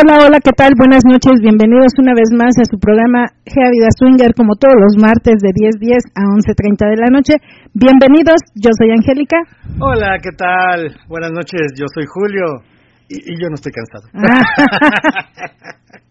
Hola, hola, ¿qué tal? Buenas noches, bienvenidos una vez más a su programa Gea Vida Swinger, como todos los martes de 10.10 a 11.30 de la noche. Bienvenidos, yo soy Angélica. Hola, ¿qué tal? Buenas noches, yo soy Julio y, y yo no estoy cansado.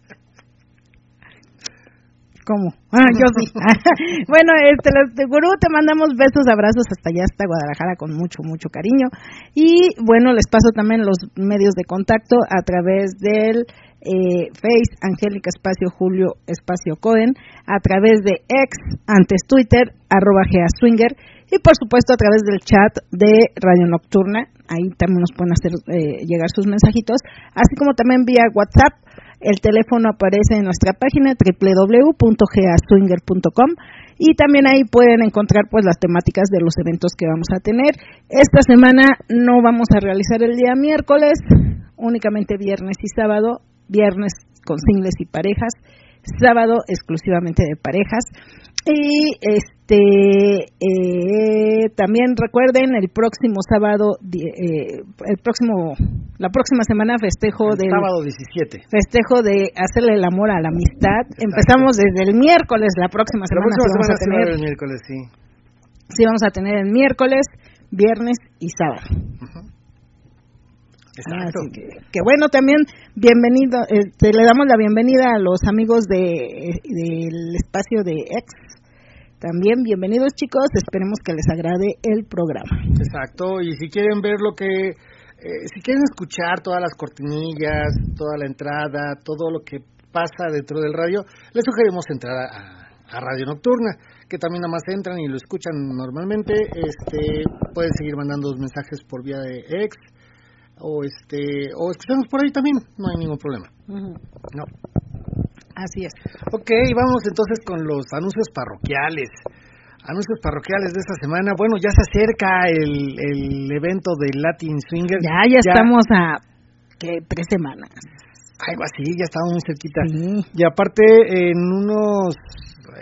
¿Cómo? Ah, yo sí. bueno, este, gurú, te mandamos besos, abrazos hasta allá, hasta Guadalajara, con mucho, mucho cariño. Y bueno, les paso también los medios de contacto a través del eh, Face, Angélica Espacio Julio Espacio Cohen, a través de ex, antes Twitter, arroba Swinger, y por supuesto a través del chat de Radio Nocturna, ahí también nos pueden hacer eh, llegar sus mensajitos, así como también vía WhatsApp el teléfono aparece en nuestra página www.gaswinger.com y también ahí pueden encontrar pues las temáticas de los eventos que vamos a tener. Esta semana no vamos a realizar el día miércoles, únicamente viernes y sábado, viernes con singles y parejas, sábado exclusivamente de parejas. Y este eh, también recuerden el próximo sábado, eh, el próximo, la próxima semana festejo de sábado 17 festejo de hacerle el amor a la amistad. Empezamos desde el miércoles, la próxima semana. La próxima semana vamos a tener, el miércoles, sí. Sí, vamos a tener el miércoles, viernes y sábado. Exacto. que, bueno, también bienvenido, este, le damos la bienvenida a los amigos de del espacio de Ex. También bienvenidos chicos, esperemos que les agrade el programa. Exacto, y si quieren ver lo que, eh, si quieren escuchar todas las cortinillas, toda la entrada, todo lo que pasa dentro del radio, les sugerimos entrar a, a Radio Nocturna, que también nada más entran y lo escuchan normalmente. Este, pueden seguir mandando mensajes por vía de ex o este o escuchamos por ahí también, no hay ningún problema. No. Así es. Ok, vamos entonces con los anuncios parroquiales. Anuncios parroquiales de esta semana. Bueno, ya se acerca el, el evento de Latin Swinger. Ya, ya, estamos a ¿qué? tres semanas. Algo así, ya estamos muy cerquita. Y aparte, en unos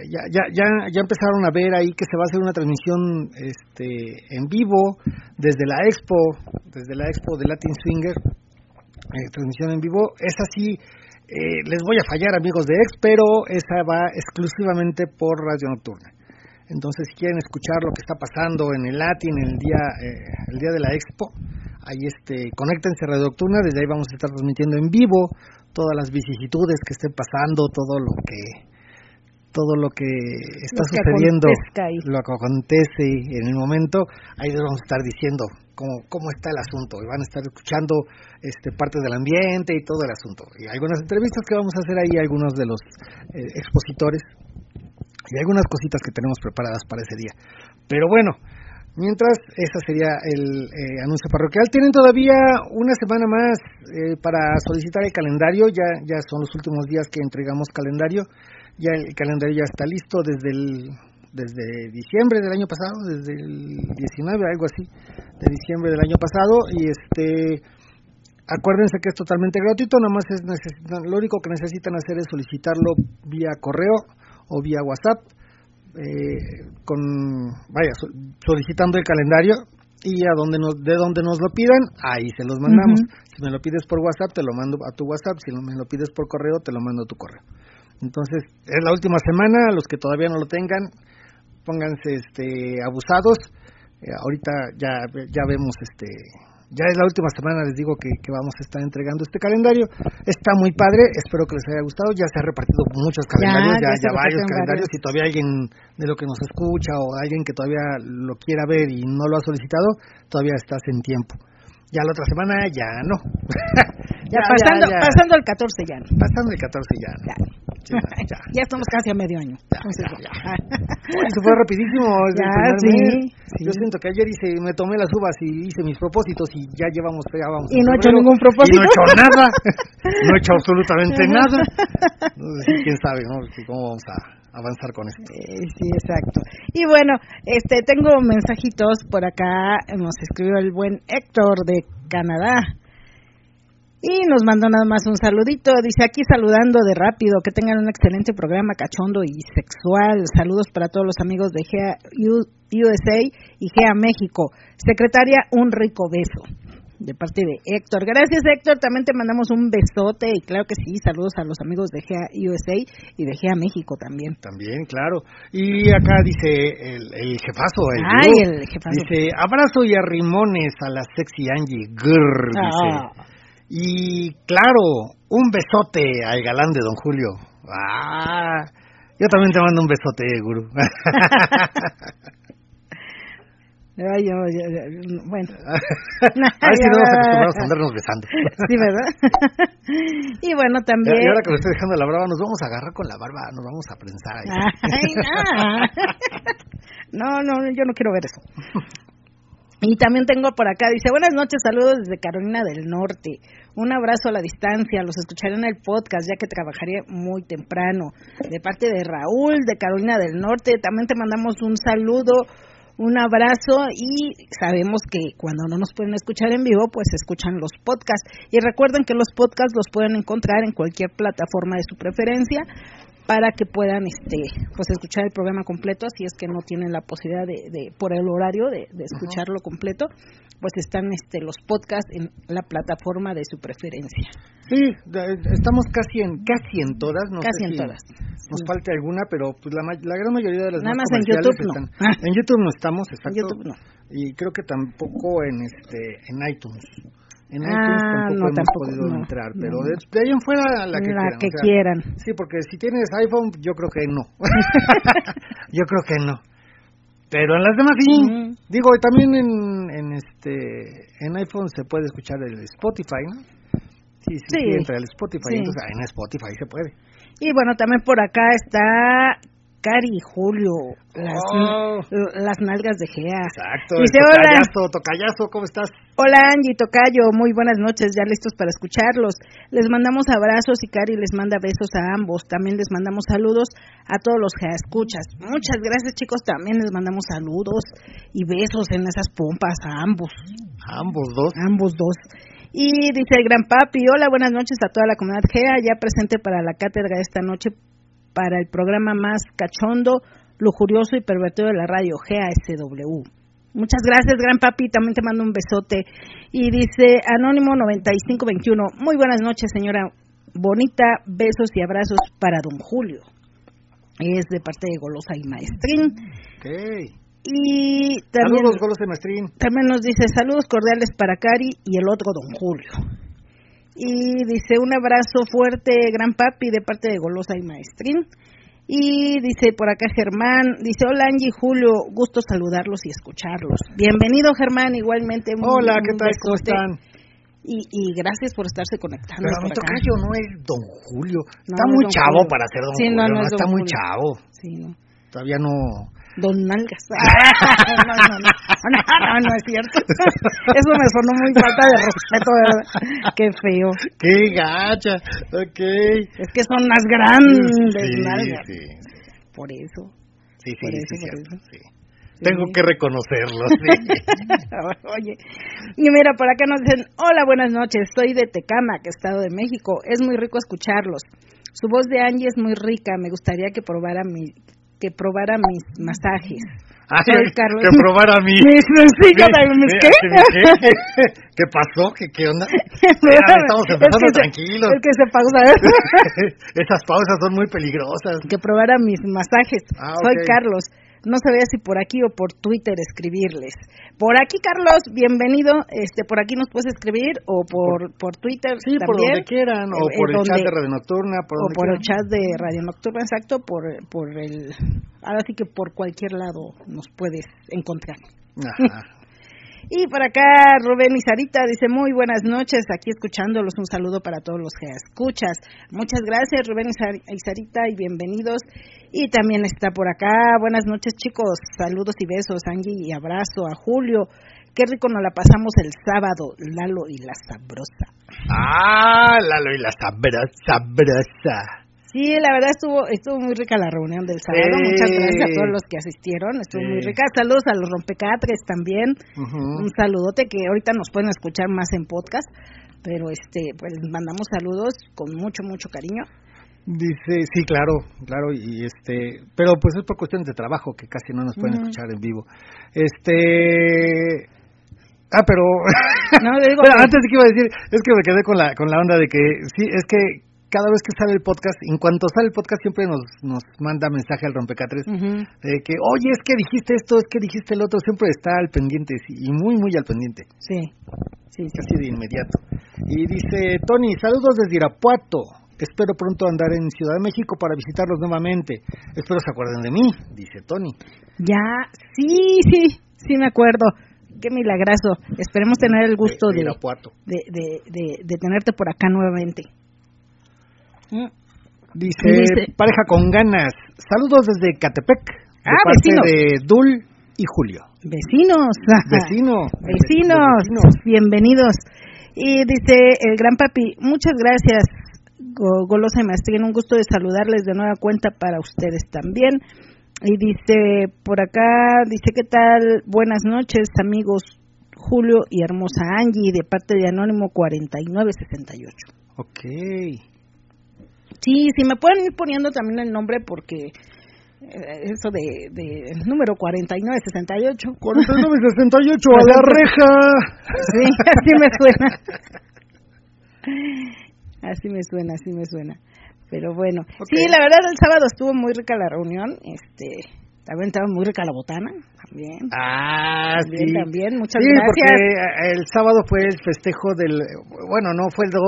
ya, ya, ya, empezaron a ver ahí que se va a hacer una transmisión este, en vivo desde la expo, desde la expo de Latin Swinger, eh, transmisión en vivo. Es así, eh, les voy a fallar amigos de Ex, pero esa va exclusivamente por Radio Nocturna. Entonces, si quieren escuchar lo que está pasando en el Latin el día, eh, el día de la expo, ahí este, conéctense a Radio Nocturna, desde ahí vamos a estar transmitiendo en vivo todas las vicisitudes que estén pasando, todo lo que todo lo que está sucediendo, lo que acontece en el momento, ahí les vamos a estar diciendo cómo, cómo está el asunto y van a estar escuchando este parte del ambiente y todo el asunto. Y algunas entrevistas que vamos a hacer ahí, algunos de los eh, expositores y algunas cositas que tenemos preparadas para ese día. Pero bueno, mientras, ese sería el eh, anuncio parroquial. Tienen todavía una semana más eh, para solicitar el calendario, ya, ya son los últimos días que entregamos calendario ya el calendario ya está listo desde el desde diciembre del año pasado, desde el 19, algo así, de diciembre del año pasado y este acuérdense que es totalmente gratuito, nada más es lo único que necesitan hacer es solicitarlo vía correo o vía WhatsApp eh, con vaya solicitando el calendario y a donde nos de donde nos lo pidan ahí se los mandamos. Si me lo pides por WhatsApp te lo mando a tu WhatsApp si me lo pides por correo te lo mando a tu correo entonces, es la última semana, los que todavía no lo tengan, pónganse este abusados. Eh, ahorita ya ya vemos este ya es la última semana les digo que, que, vamos a estar entregando este calendario. Está muy padre espero que les haya gustado. Ya se ha repartido muchos calendarios ya, ya, varios calendarios. Si todavía alguien de lo que nos escucha o alguien que todavía lo quiera ver y no lo ha solicitado todavía estás en tiempo. Ya la otra semana ya no. Ya, pasando pasando el 14 ya pasando el 14 ya, no. ya. estamos casi a medio año. se fue rapidísimo. Yo siento que ayer hice, me tomé las uvas y hice mis propósitos y ya llevamos, ya vamos. Y no he hecho ningún propósito. Y no he hecho nada. no he hecho absolutamente nada. No sé quién sabe, ¿no? ¿Cómo vamos a avanzar con esto. Eh, sí, exacto. Y bueno, este tengo mensajitos por acá, nos escribió el buen Héctor de Canadá. Y nos mandó nada más un saludito. Dice aquí saludando de rápido. Que tengan un excelente programa cachondo y sexual. Saludos para todos los amigos de GEA USA y GEA México. Secretaria, un rico beso de parte de Héctor. Gracias Héctor, también te mandamos un besote y claro que sí, saludos a los amigos de GEA USA y de GEA México también. También, claro. Y acá dice el, el jefazo, el, Ay, el jefazo. Dice, abrazo y arrimones a la sexy Angie. Grrr, dice. Ah. Y claro, un besote al galán de Don Julio. Ah, yo también te mando un besote, gurú. Ay, yo, bueno. a ver si no nos acostumbramos a andarnos besando. sí, ¿verdad? y bueno, también... Y ahora que me estoy dejando la barba, nos vamos a agarrar con la barba, nos vamos a prensar ahí. Ay, no. no, no, yo no quiero ver eso. Y también tengo por acá, dice, buenas noches, saludos desde Carolina del Norte. Un abrazo a la distancia, los escucharé en el podcast ya que trabajaré muy temprano. De parte de Raúl de Carolina del Norte, también te mandamos un saludo un abrazo y sabemos que cuando no nos pueden escuchar en vivo, pues escuchan los podcasts. Y recuerden que los podcasts los pueden encontrar en cualquier plataforma de su preferencia para que puedan este pues escuchar el programa completo si es que no tienen la posibilidad de, por el horario de, escucharlo completo pues están este los podcasts en la plataforma de su preferencia. Sí estamos casi en casi en todas no casi en todas. nos falta alguna pero pues la, la gran mayoría de las nada más, en YouTube no. en YouTube no estamos exacto en YouTube no. y creo que tampoco en este en iTunes en iTunes ah, tampoco hemos podido entrar, pero de, ahí en fuera la que, la que quieran. Sí, porque si tienes iPhone, yo creo que no. yo creo que no. Pero en las demás sí. Digo, también en, en este en iPhone se puede escuchar el Spotify, ¿no? Sí, sí, sí. entra el Spotify, entonces en Spotify se puede. Y bueno, también por acá está Cari Julio, las, oh. las nalgas de Gea. Exacto, Dice, tocayazo, tocayazo, ¿cómo estás? Hola Angie, Tocayo, muy buenas noches, ya listos para escucharlos. Les mandamos abrazos y Cari les manda besos a ambos. También les mandamos saludos a todos los Gea escuchas. Muchas gracias chicos, también les mandamos saludos y besos en esas pompas a ambos. A ambos dos. ambos dos. Y dice el gran papi, hola, buenas noches a toda la comunidad GEA, ya presente para la cátedra esta noche para el programa más cachondo, lujurioso y pervertido de la radio, GASW. Muchas gracias, gran papi. También te mando un besote. Y dice Anónimo 9521. Muy buenas noches, señora Bonita. Besos y abrazos para don Julio. Es de parte de Golosa y Maestrín. Okay. Y también, saludos, Golosa y Maestrín. También nos dice saludos cordiales para Cari y el otro don Julio. Y dice un abrazo fuerte, gran papi, de parte de Golosa y Maestrín. Y dice por acá Germán, dice hola Angie Julio, gusto saludarlos y escucharlos. Bienvenido Germán, igualmente. hola, ¿qué tal? ¿Cómo están? Y, y, gracias por estarse conectando. Pero mi tocayo no es don Julio. está muy chavo para ser don Julio. No, no, está muy chavo. Sí, no. Todavía no Don Nalgas. no, no, no, no, no, es cierto. Eso me sonó muy falta de respeto, ¿verdad? Qué feo. Qué gacha, ok. Es que son las grandes nalgas. Sí, Por eso. Sí, sí, por eso, sí. Tengo que reconocerlo. Oye, y mira, por acá nos dicen, hola, buenas noches, soy de Tecamac, Estado de México, es muy rico escucharlos. Su voz de Angie es muy rica, me gustaría que probara mi, que probara mis masajes. Ah, Soy Carlos. Que probara mi... Mis, sí, mis, ¿qué? ¿qué? ¿Qué pasó? ¿Qué, qué onda? estamos empezando tranquilos. Es que se pausa. Esas pausas son muy peligrosas. Que probara mis masajes. Ah, Soy Carlos. No sabía si por aquí o por Twitter escribirles. Por aquí, Carlos, bienvenido. Este, por aquí nos puedes escribir o por, por Twitter sí, por donde quieran, o eh, por el chat de Radio Nocturna. Por o por el chat de Radio Nocturna, exacto, por, por el... Ahora sí que por cualquier lado nos puedes encontrar. Y por acá Rubén y Sarita dice muy buenas noches, aquí escuchándolos, un saludo para todos los que escuchas. Muchas gracias Rubén y Sarita y bienvenidos. Y también está por acá, buenas noches chicos, saludos y besos, Angie y abrazo a Julio. Qué rico nos la pasamos el sábado, Lalo y la sabrosa. Ah, Lalo y la sabrosa, sabrosa. Sí, la verdad estuvo estuvo muy rica la reunión del sábado. Muchas gracias a todos los que asistieron. Estuvo muy rica. Saludos a los rompecatres también. Un saludote que ahorita nos pueden escuchar más en podcast, pero este pues mandamos saludos con mucho mucho cariño. Dice, sí, claro, claro, y este, pero pues es por cuestiones de trabajo que casi no nos pueden escuchar en vivo. Este, Ah, pero, no, digo antes de que iba a decir, es que me quedé con la con la onda de que sí, es que cada vez que sale el podcast, en cuanto sale el podcast siempre nos, nos manda mensaje al rompecatres de que, oye, es que dijiste esto, es que dijiste el otro, siempre está al pendiente y muy, muy al pendiente. Sí, sí, Casi de inmediato. Y dice, Tony, saludos desde Irapuato. Espero pronto andar en Ciudad de México para visitarlos nuevamente. Espero se acuerden de mí, dice Tony. Ya, sí, sí, sí me acuerdo. Qué milagroso. Esperemos tener el gusto de, de, de, de tenerte por acá nuevamente. Dice, pareja con ganas. Saludos desde Catepec. De ah, vecinos. de Dul y Julio. Vecinos. Vecinos. Vecinos. Bienvenidos. Y dice el gran papi, muchas gracias. Golosa y tienen un gusto de saludarles de nueva cuenta para ustedes también. Y dice, por acá, dice, ¿qué tal? Buenas noches, amigos Julio y hermosa Angie, de parte de Anónimo 4968. Ok. Sí, sí, me pueden ir poniendo también el nombre porque eh, eso de, de número 4968. 4968 a la reja. Sí, así me suena. Así me suena, así me suena. Pero bueno, sí, la verdad el sábado estuvo muy rica la reunión, este, también estaba muy rica la botana, también. Ah, sí. También, muchas sí, gracias. porque el sábado fue el festejo del, bueno, no fue el 2,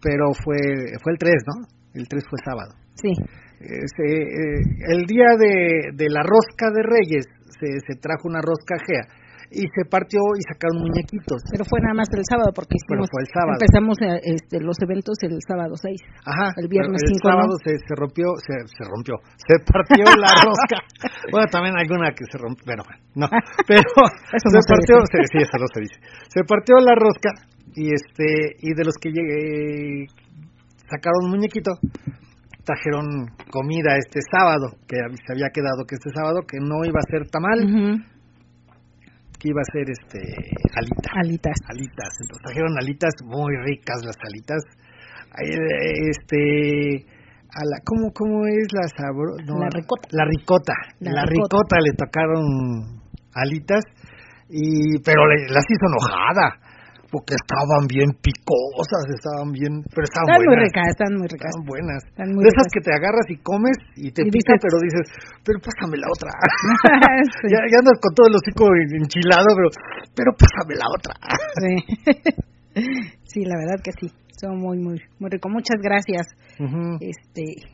pero fue fue el 3, ¿no? El 3 fue sábado. Sí. Eh, el día de, de, la rosca de Reyes se, se trajo una rosca gea y se partió y sacaron muñequitos. Pero fue nada más el sábado porque hicimos, fue el sábado. empezamos eh, este, los eventos el sábado 6. Ajá. El viernes 5. El sábado se, se, rompió, se, se rompió, se partió la rosca. bueno, también alguna que se rompió, pero no. Pero se partió, sí, eso no se dice. Se partió la rosca y este y de los que llegué sacaron un muñequito trajeron comida este sábado que se había quedado que este sábado que no iba a ser tamal que iba a ser este alitas. Alitas. Alitas entonces trajeron alitas muy ricas las alitas. Este a la cómo cómo es la sabor la ricota. la ricota. La, ricota. le tocaron alitas y pero las hizo enojada porque estaban bien picosas, estaban bien, pero estaban, están buenas. Muy ricas, están muy ricas. Están buenas. de esas que te agarras y comes y te pica, pero dices, pero pásame la otra. ya, ya, andas con todo el hocico enchilado, pero, pero pásame la otra. sí. sí, la verdad que sí. Son muy, muy, muy rico. Muchas gracias. Este,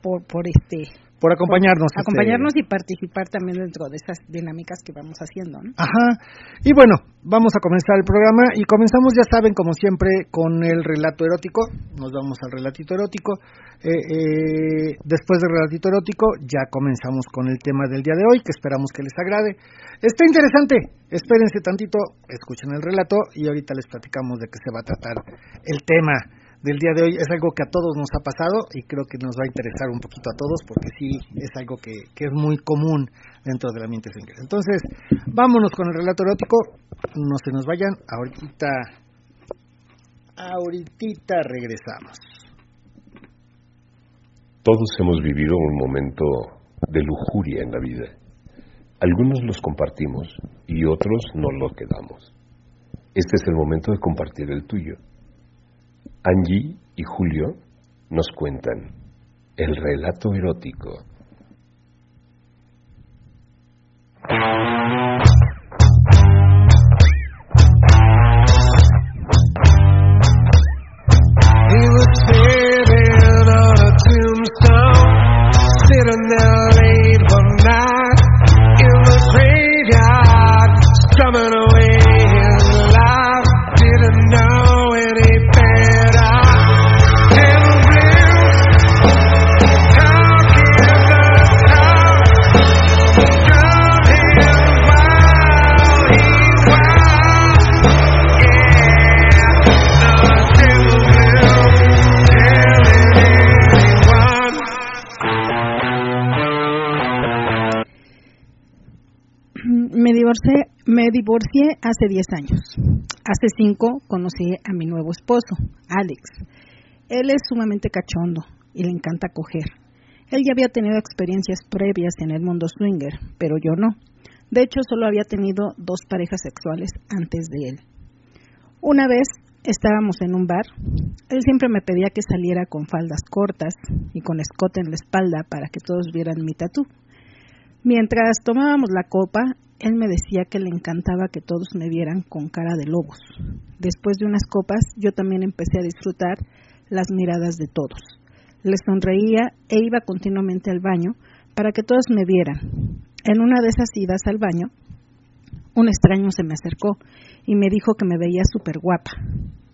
por, por este, por acompañarnos. Este, acompañarnos y participar también dentro de estas dinámicas que vamos haciendo. ¿no? Ajá. Y bueno, vamos a comenzar el programa y comenzamos, ya saben, como siempre, con el relato erótico. Nos vamos al relatito erótico. Eh, eh, después del relatito erótico, ya comenzamos con el tema del día de hoy, que esperamos que les agrade. Está interesante. Espérense tantito, escuchen el relato y ahorita les platicamos de qué se va a tratar el tema del día de hoy es algo que a todos nos ha pasado y creo que nos va a interesar un poquito a todos porque sí es algo que, es muy común dentro de la mente inglés. Entonces, vámonos con el relato erótico, no se nos vayan, ahorita, ahorita regresamos. Todos hemos vivido un momento de lujuria en la vida. Algunos los compartimos y otros no lo quedamos. Este es el momento de compartir el tuyo. Angie y Julio nos cuentan el relato erótico. Divorcié, hace 10 años. Hace 5 conocí a mi nuevo esposo, Alex. Él es sumamente cachondo y le encanta coger. Él ya había tenido experiencias previas en el mundo swinger, pero yo no. De hecho, solo había tenido dos parejas sexuales antes de él. Una vez estábamos en un bar. Él siempre me pedía que saliera con faldas cortas y con escote en la espalda para que todos vieran mi tatú. Mientras tomábamos la copa, él me decía que le encantaba que todos me vieran con cara de lobos. Después de unas copas, yo también empecé a disfrutar las miradas de todos. Le sonreía e iba continuamente al baño para que todos me vieran. En una de esas idas al baño, un extraño se me acercó y me dijo que me veía súper guapa.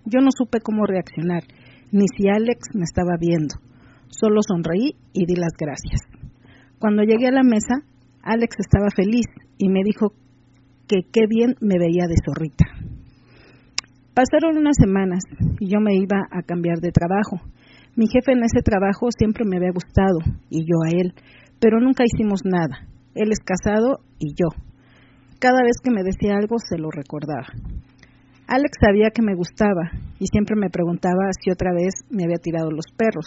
Yo no supe cómo reaccionar, ni si Alex me estaba viendo. Solo sonreí y di las gracias. Cuando llegué a la mesa, Alex estaba feliz y me dijo que qué bien me veía de zorrita. Pasaron unas semanas y yo me iba a cambiar de trabajo. Mi jefe en ese trabajo siempre me había gustado y yo a él, pero nunca hicimos nada. Él es casado y yo. Cada vez que me decía algo se lo recordaba. Alex sabía que me gustaba y siempre me preguntaba si otra vez me había tirado los perros.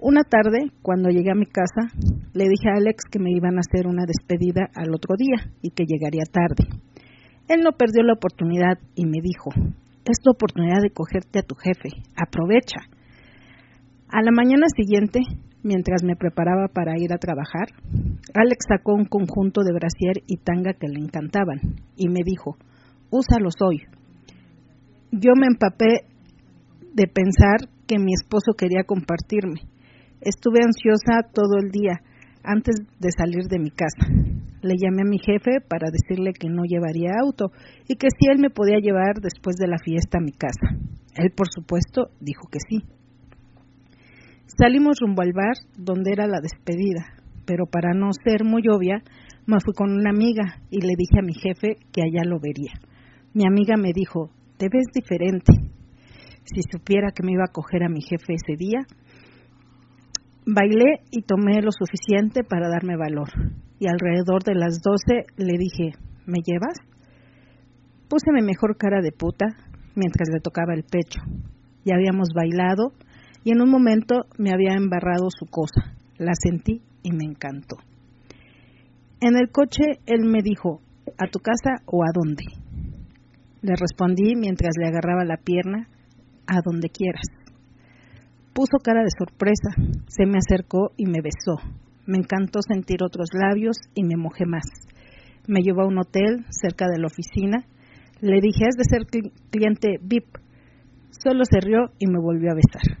Una tarde, cuando llegué a mi casa, le dije a Alex que me iban a hacer una despedida al otro día y que llegaría tarde. Él no perdió la oportunidad y me dijo, es tu oportunidad de cogerte a tu jefe, aprovecha. A la mañana siguiente Mientras me preparaba para ir a trabajar, Alex sacó un conjunto de brasier y tanga que le encantaban y me dijo, úsalos hoy. Yo me empapé de pensar que mi esposo quería compartirme. Estuve ansiosa todo el día antes de salir de mi casa. Le llamé a mi jefe para decirle que no llevaría auto y que si él me podía llevar después de la fiesta a mi casa. Él, por supuesto, dijo que sí. Salimos rumbo al bar donde era la despedida, pero para no ser muy obvia, me fui con una amiga y le dije a mi jefe que allá lo vería. Mi amiga me dijo, te ves diferente. Si supiera que me iba a coger a mi jefe ese día, bailé y tomé lo suficiente para darme valor. Y alrededor de las doce le dije, ¿me llevas? Puse mi mejor cara de puta mientras le tocaba el pecho. Ya habíamos bailado y en un momento me había embarrado su cosa. La sentí y me encantó. En el coche él me dijo, ¿a tu casa o a dónde? Le respondí mientras le agarraba la pierna, a donde quieras. Puso cara de sorpresa, se me acercó y me besó. Me encantó sentir otros labios y me mojé más. Me llevó a un hotel cerca de la oficina. Le dije, es de ser cliente VIP. Solo se rió y me volvió a besar.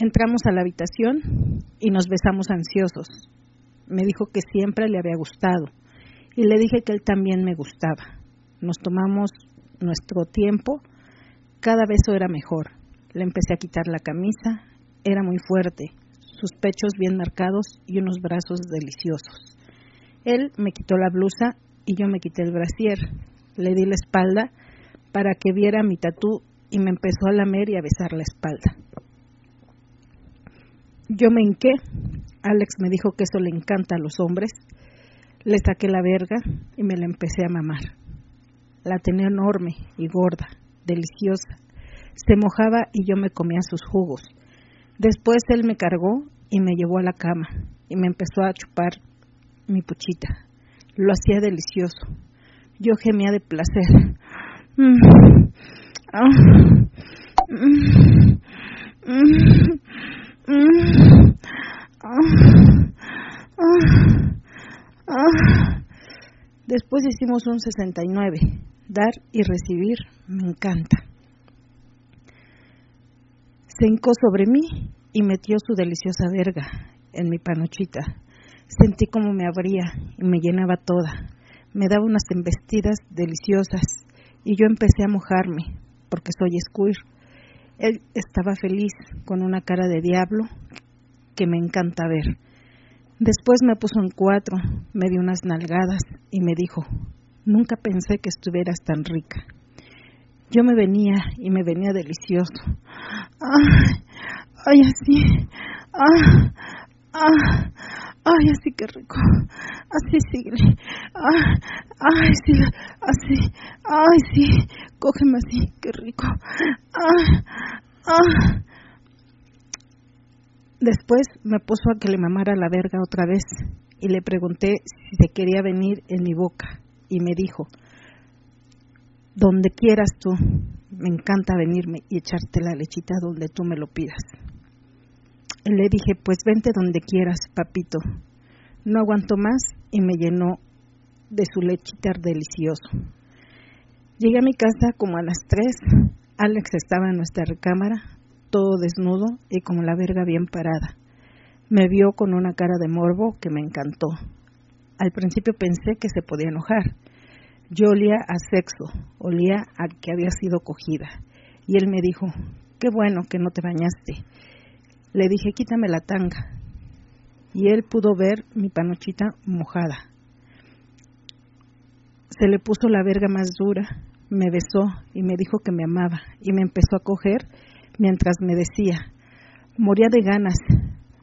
Entramos a la habitación y nos besamos ansiosos. Me dijo que siempre le había gustado y le dije que él también me gustaba. Nos tomamos nuestro tiempo, cada beso era mejor. Le empecé a quitar la camisa, era muy fuerte, sus pechos bien marcados y unos brazos deliciosos. Él me quitó la blusa y yo me quité el brasier. Le di la espalda para que viera mi tatú y me empezó a lamer y a besar la espalda. Yo me hinqué. Alex me dijo que eso le encanta a los hombres. Le saqué la verga y me la empecé a mamar. La tenía enorme y gorda, deliciosa. Se mojaba y yo me comía sus jugos. Después él me cargó y me llevó a la cama y me empezó a chupar mi puchita. Lo hacía delicioso. Yo gemía de placer. Mm. Ah. Después hicimos un 69. Dar y recibir me encanta. Se hincó sobre mí y metió su deliciosa verga en mi panochita. Sentí como me abría y me llenaba toda. Me daba unas embestidas deliciosas y yo empecé a mojarme porque soy squir él estaba feliz, con una cara de diablo que me encanta ver. Después me puso en cuatro, me dio unas nalgadas y me dijo, nunca pensé que estuvieras tan rica. Yo me venía y me venía delicioso. ¡Ay, ay así! ¡Ah, ah, Ay, así que rico. Así sigue. Ay, ay, sí, así. Ay, sí. Cógeme así, qué rico. Ay, ay. Después me puso a que le mamara la verga otra vez y le pregunté si se quería venir en mi boca y me dijo, donde quieras tú, me encanta venirme y echarte la lechita donde tú me lo pidas. Le dije, pues vente donde quieras, papito. No aguanto más y me llenó de su lechita delicioso. Llegué a mi casa como a las tres. Alex estaba en nuestra recámara, todo desnudo y como la verga bien parada. Me vio con una cara de morbo que me encantó. Al principio pensé que se podía enojar. Yo olía a sexo, olía a que había sido cogida. Y él me dijo, qué bueno que no te bañaste. Le dije, quítame la tanga. Y él pudo ver mi panochita mojada. Se le puso la verga más dura, me besó y me dijo que me amaba y me empezó a coger mientras me decía, moría de ganas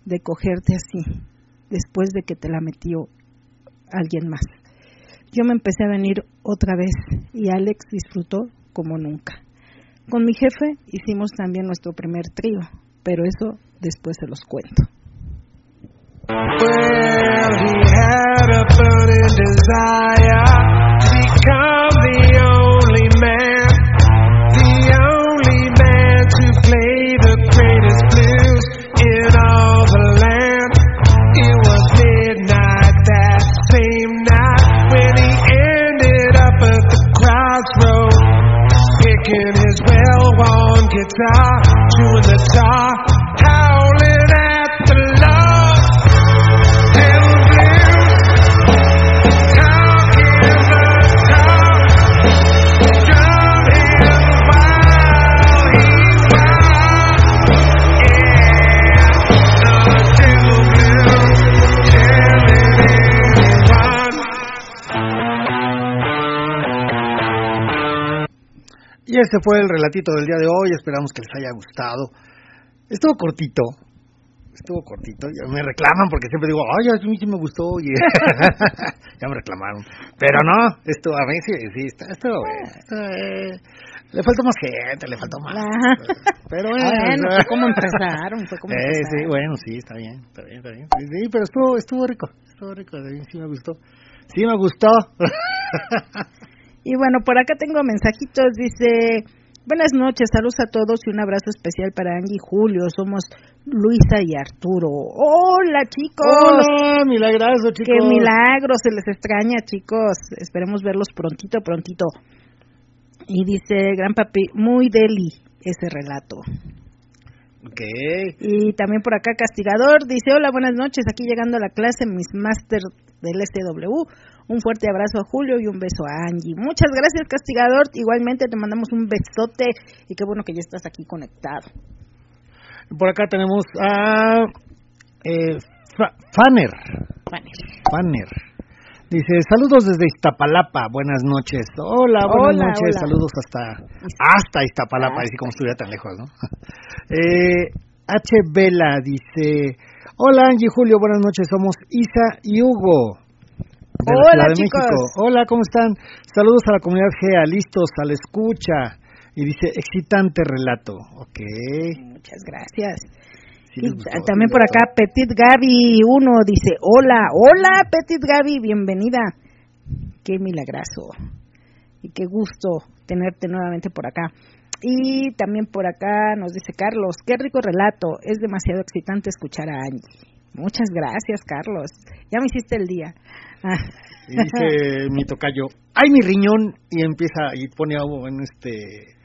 de cogerte así, después de que te la metió alguien más. Yo me empecé a venir otra vez y Alex disfrutó como nunca. Con mi jefe hicimos también nuestro primer trío, pero eso después se los cuento. time. Este fue el relatito del día de hoy, esperamos que les haya gustado. Estuvo cortito, estuvo cortito, ya me reclaman porque siempre digo, ay, a mí sí me gustó, y ya me reclamaron. Pero no, esto a mí sí, sí está, esto, eh, le faltó más gente, le faltó más. Pero bueno, fue como empezaron, fue como eh, Sí, bueno, sí, está bien, está bien, está bien. Sí, pero estuvo, estuvo rico, estuvo rico, sí me gustó. Sí me gustó. Y bueno, por acá tengo mensajitos, dice, buenas noches, saludos a todos y un abrazo especial para Angie y Julio, somos Luisa y Arturo. Hola chicos. Hola, milagroso chicos. Qué milagro, se les extraña chicos, esperemos verlos prontito, prontito. Y dice, gran papi, muy deli ese relato. Okay. Y también por acá Castigador dice, hola, buenas noches, aquí llegando a la clase, mis máster del SW. Un fuerte abrazo a Julio y un beso a Angie. Muchas gracias, Castigador. Igualmente te mandamos un besote y qué bueno que ya estás aquí conectado. Por acá tenemos a eh, Fanner. Fanner. Dice, saludos desde Iztapalapa, buenas noches. Hola, buenas noches, saludos hasta hasta Iztapalapa, así como estuviera tan lejos, ¿no? eh, H. Vela dice, hola Angie Julio, buenas noches, somos Isa y Hugo. Hola, chicos. Hola, ¿cómo están? Saludos a la comunidad GEA, listos a la escucha. Y dice, excitante relato. Ok. Muchas gracias. y también por acá, Petit Gaby 1 dice, hola, hola Petit Gaby, bienvenida. Qué milagroso. Y qué gusto tenerte nuevamente por acá. Y también por acá nos dice Carlos, qué rico relato, es demasiado excitante escuchar a Angie. Muchas gracias, Carlos. Ya me hiciste el día. Y dice mi tocayo, ¡ay, mi riñón! Y empieza y pone algo en este.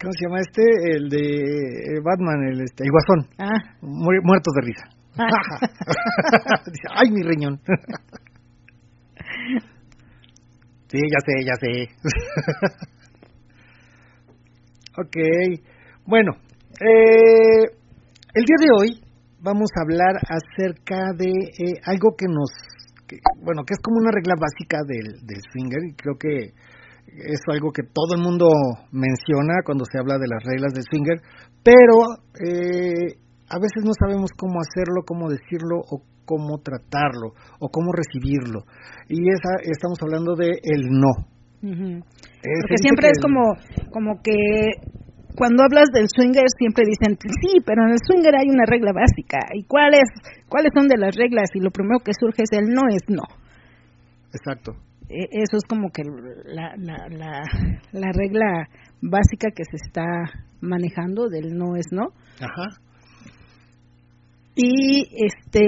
¿Cómo se llama este? El de Batman, el, este, el guasón. Ah. muertos de risa. Ah. dice, ¡ay, mi riñón! sí, ya sé, ya sé. ok. Bueno, eh, el día de hoy vamos a hablar acerca de eh, algo que nos bueno, que es como una regla básica del, del swinger y creo que es algo que todo el mundo menciona cuando se habla de las reglas del swinger, pero eh, a veces no sabemos cómo hacerlo, cómo decirlo o cómo tratarlo o cómo recibirlo. Y esa estamos hablando de el no. Porque siempre es como como que cuando hablas del swinger siempre dicen sí, pero en el swinger hay una regla básica. ¿Y cuáles cuáles son de las reglas? Y lo primero que surge es el no es no. Exacto. E, eso es como que la, la, la, la regla básica que se está manejando del no es no. Ajá. Y este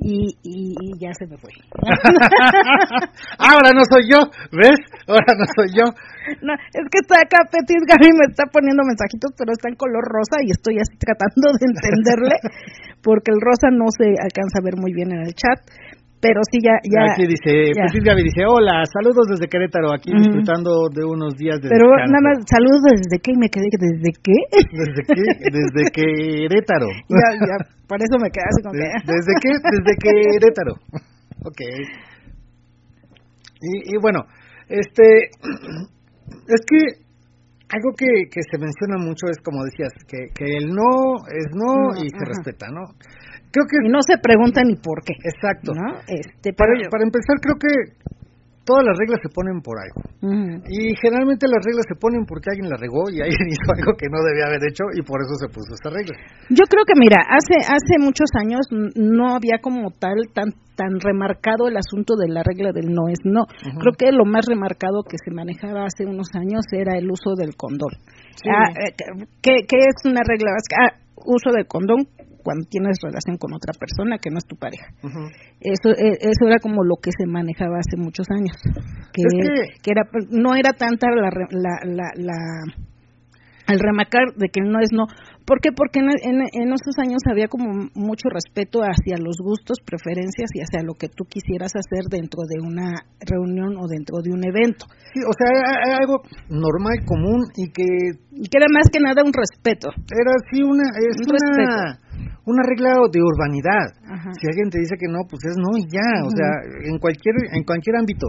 y, y, ya se me fue. Ahora no soy yo, ¿ves? Ahora no soy yo. No, es que está acá Petit Gaby me está poniendo mensajitos, pero está en color rosa y estoy así tratando de entenderle, porque el rosa no se alcanza a ver muy bien en el chat pero sí ya ya aquí dice Petit Gaby dice hola saludos desde Querétaro aquí disfrutando de unos días de pero nada más saludos desde qué y me quedé desde qué desde qué desde Querétaro ya ya por eso me quedé así como que desde qué desde Querétaro okay y, y bueno este es que algo que, que se menciona mucho es como decías que, que el no es no, y se respeta no Creo que y no se pregunta ni por qué. Exacto. ¿no? Este, para, para empezar, creo que todas las reglas se ponen por algo. Y generalmente las reglas se ponen porque alguien la regó y alguien hizo algo que no debía haber hecho y por eso se puso esta regla. Yo creo que mira, hace hace muchos años no había como tal tan tan remarcado el asunto de la regla del no es no. Creo que lo más remarcado que se manejaba hace unos años era el uso del condón. Ah, eh, ¿qué, ¿qué, es una regla básica? Ah, uso del condón cuando tienes relación con otra persona que no es tu pareja. Eso e, eso era como lo que se manejaba hace muchos años, que, que... era no era tanta la, la, la, la el remarcar de que no es no. ¿Por qué? Porque en, en, esos años había como mucho respeto hacia los gustos, preferencias y hacia lo que tú quisieras hacer dentro de una reunión o dentro de un evento. Sí, o sea, era, algo normal, común y que... Y que era más que nada un respeto. Era así una... Es un una una regla de urbanidad. Si alguien te dice que no, pues es no y ya, o sea, en cualquier en cualquier ámbito.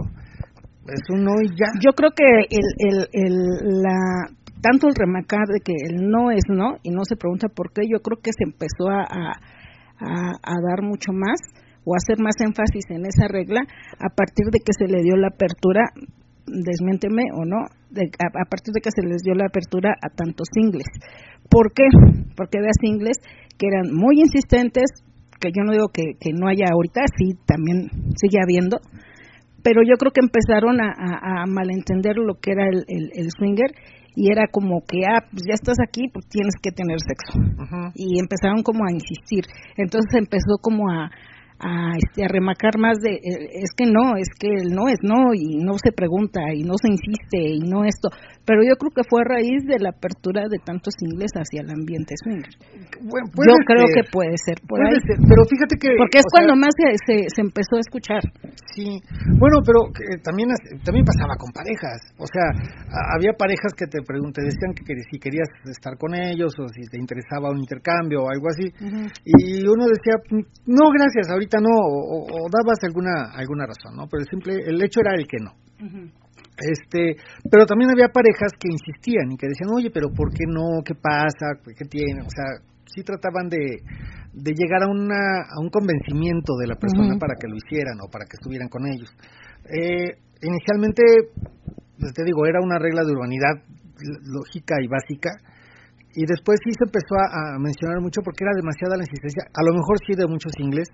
Es un no y ya. Yo creo que el, el, el la tanto el remarcar de que el no es no y no se pregunta por qué, yo creo que se empezó a, a, a dar mucho más o hacer más énfasis en esa regla a partir de que se le dio la apertura desmiénteme o no, a, partir de que se les dio la apertura a tantos singles. ¿Por qué? Porque había singles que eran muy insistentes, que yo no digo que, que no haya ahorita, sí, también sigue habiendo, pero yo creo que empezaron a, a, malentender lo que era el, el, swinger y era como que, ah, pues ya estás aquí, pues tienes que tener sexo. Y empezaron como a insistir. Entonces empezó como a, a, este, a más de, eh, es que no, es que el no es no, y no se pregunta, y no se insiste, y no esto. Pero yo creo que fue a raíz de la apertura de tantos ingleses hacia el ambiente swinger. yo creo que puede ser por ahí. pero fíjate que... Porque es cuando más se, se, empezó a escuchar. Sí, bueno, pero también, también pasaba con parejas. O sea, había parejas que te pregunté, decían que, si querías estar con ellos, o si te interesaba un intercambio o algo así. Y uno decía, no, gracias, ahorita no, o, dabas alguna alguna razón, ¿no? Pero el simple, el hecho era el que no. Este, pero también había parejas que insistían y que decían, oye, pero ¿por qué no? ¿Qué pasa? ¿Qué tiene? O sea, sí trataban de, de llegar a, una, a un convencimiento de la persona para que lo hicieran o para que estuvieran con ellos. Eh, inicialmente, pues te digo, era una regla de urbanidad lógica y básica, y después sí se empezó a, a, mencionar mucho porque era demasiada la insistencia, a lo mejor sí de muchos ingles,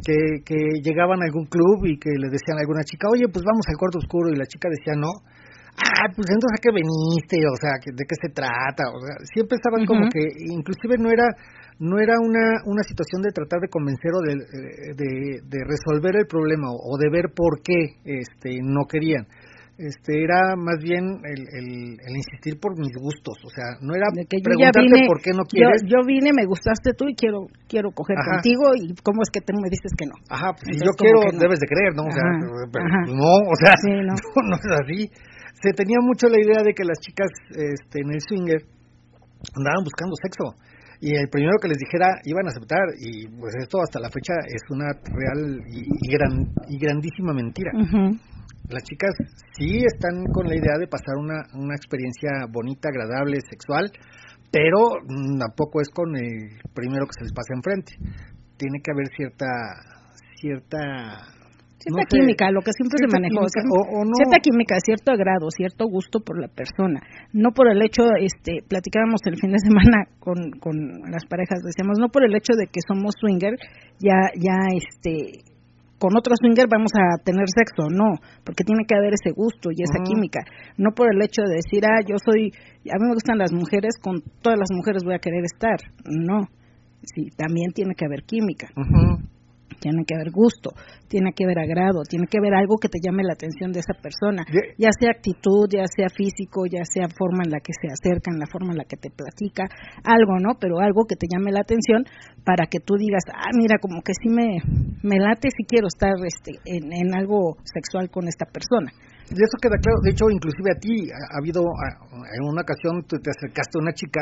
que, que llegaban a algún club y que le decían a alguna chica, oye, pues vamos al cuarto oscuro, y la chica decía no. Ah, pues entonces a qué veniste, o sea, ¿de qué se trata? O sea, siempre estaban como que, inclusive no era no era una, una situación de tratar de convencer o de, de, de resolver el problema o de ver por qué este, no querían este era más bien el, el, insistir por mis gustos, o sea, no era que yo preguntarte por qué no quieres. Yo, vine, me gustaste tú y quiero quiero coger contigo y cómo es que tú me dices que no. Ajá, pues si yo quiero debes de creer, ¿no? O sea, no, o sea, no. es así. Se tenía mucho la idea de que las chicas este, en el swinger andaban buscando sexo y el primero que les dijera iban a aceptar y pues esto hasta la fecha es una real y, gran y grandísima mentira las chicas sí están con la idea de pasar una, una experiencia bonita, agradable, sexual, pero tampoco es con el primero que se les pase enfrente. Tiene que haber cierta cierta cierta química, lo que siempre se manejó, cierta química, cierto agrado, cierto gusto por la persona, no por el hecho, este, platicábamos el fin de semana con, con las parejas, decíamos, no por el hecho de que somos swinger, ya, ya, este, con otro swinger vamos a tener sexo, no, porque tiene que haber ese gusto y esa química, no por el hecho de decir, ah, yo soy, a mí me gustan las mujeres, con todas las mujeres voy a querer estar, no, sí, también tiene que haber química tiene que haber gusto, tiene que haber agrado, tiene que haber algo que te llame la atención de esa persona, ya sea actitud, ya sea físico, ya sea forma en la que se acerca, en la forma en la que te platica, algo, ¿no? Pero algo que te llame la atención para que tú digas, ah, mira, como que sí me, me late, si quiero estar este, en, en algo sexual con esta persona de eso queda claro. De hecho, inclusive a ti ha, habido, en una ocasión tú te acercaste a una chica,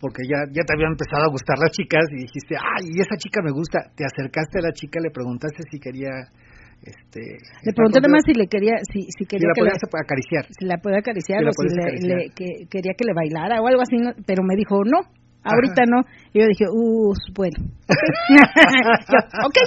porque ya, ya te habían empezado a gustar las chicas y dijiste, ay, esa chica me gusta. Te acercaste a la chica, le preguntaste si quería este le pregunté además si le quería si, si quería si la que la, acariciar. Si la puede acariciar o si le, que, quería que le bailara o algo así pero me dijo no ahorita no y yo dije uh bueno ok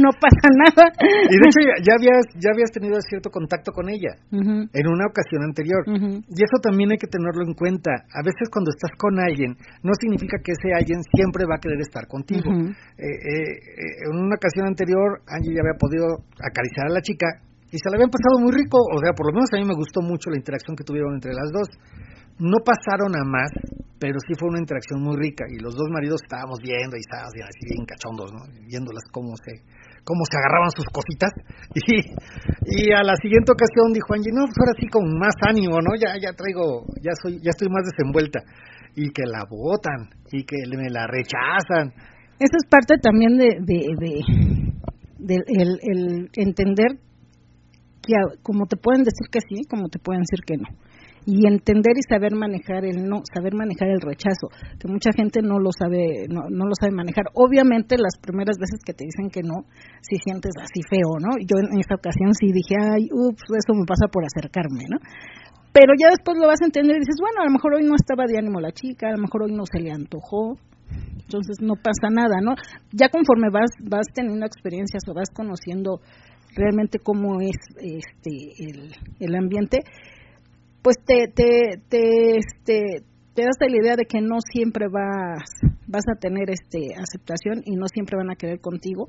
no pasa nada. Y de hecho ya, habías ya habías tenido cierto contacto con ella en una ocasión anterior. Y eso también hay que tenerlo en cuenta. A veces cuando estás con alguien no significa que ese alguien siempre va a querer estar contigo. Eh, eh, eh, en una ocasión anterior Angie ya había podido acariciar a la chica y se le habían pasado muy rico. O sea, por lo menos a mí me gustó mucho la interacción que tuvieron entre las dos. No pasaron a más, pero sí fue una interacción muy rica y los dos maridos estábamos viendo y estábamos así bien cachondos, ¿no? Viéndolas cómo se cómo se agarraban sus cositas. Y, y a la siguiente ocasión dijo Angie, no, pues ahora sí con más ánimo, ¿no? Ya, ya traigo, ya soy, ya estoy más desenvuelta. Y que la botan, y que me la rechazan. Eso es parte también de, el entender que como te pueden decir que sí, como te pueden decir que no y entender y saber manejar el no, saber manejar el rechazo, que mucha gente no lo sabe, no, no lo sabe manejar. Obviamente las primeras veces que te dicen que no, si sientes así feo, ¿no? Yo en esta ocasión sí dije, ay, ups, eso me pasa por acercarme, ¿no? Pero ya después lo vas a entender y dices, bueno, a lo mejor hoy no estaba de ánimo la chica, a lo mejor hoy no se le antojó, entonces no pasa nada, ¿no? Ya conforme vas vas teniendo experiencias o vas conociendo realmente cómo es este el, el ambiente, pues te, te, te, este, te das la idea de que no siempre vas, vas a tener este aceptación y no siempre van a querer contigo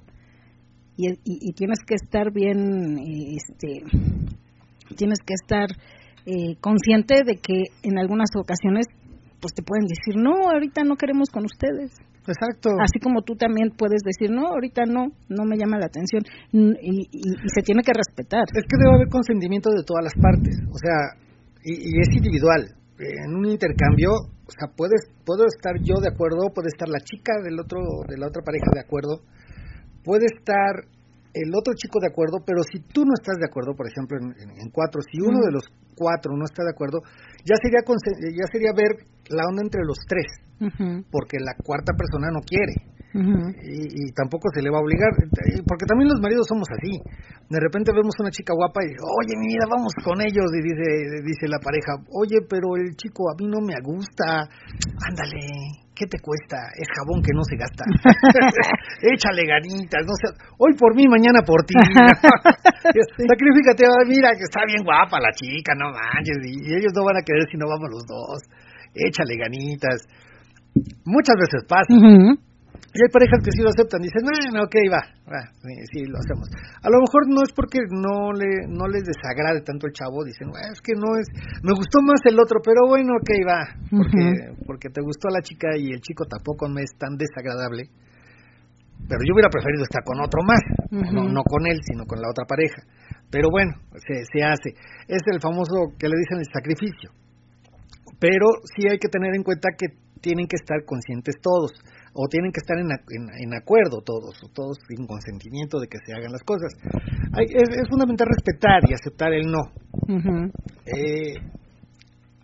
y, y, tienes que estar bien, este, tienes que estar eh, consciente de que en algunas ocasiones pues te pueden decir no, ahorita no queremos con ustedes. Exacto. Así como tú también puedes decir, no, ahorita no, no me llama la atención. Y, y, se tiene que respetar. Es que debe haber consentimiento de todas las partes. O sea, y, es individual. En un intercambio, o sea, puedes, puedo estar yo de acuerdo, puede estar la chica del otro, de la otra pareja de acuerdo, puede estar el otro chico de acuerdo, pero si tú no estás de acuerdo, por ejemplo, en, cuatro, si uno de los cuatro no está de acuerdo, ya sería ya sería ver la onda entre los tres, porque la cuarta persona no quiere y, tampoco se le va a obligar, porque también los maridos somos así. De repente vemos una chica guapa y oye, mi vida, vamos con ellos, y dice, dice la pareja, oye, pero el chico a mí no me gusta, ándale, ¿qué te cuesta? Es jabón que no se gasta. Échale ganitas, no sé, hoy por mí, mañana por ti. Sacrifícate, mira que está bien guapa la chica, no manches, y ellos no van a querer si no vamos los dos. Échale ganitas. Muchas veces pasa. Y hay parejas que sí lo aceptan, dicen, bueno, ok, va, va sí, lo hacemos. A lo mejor no es porque no le no les desagrade tanto el chavo, dicen, bueno, es que no es, me gustó más el otro, pero bueno, ok, va, porque, porque te gustó la chica y el chico tampoco me es tan desagradable. Pero yo hubiera preferido estar con otro más, no, no con él, sino con la otra pareja. Pero bueno, se, se hace. Es el famoso que le dicen el sacrificio. Pero sí hay que tener en cuenta que tienen que estar conscientes todos o tienen que estar en, en, acuerdo todos, o todos sin consentimiento de que se hagan las cosas. es, fundamental respetar y aceptar el no. eh,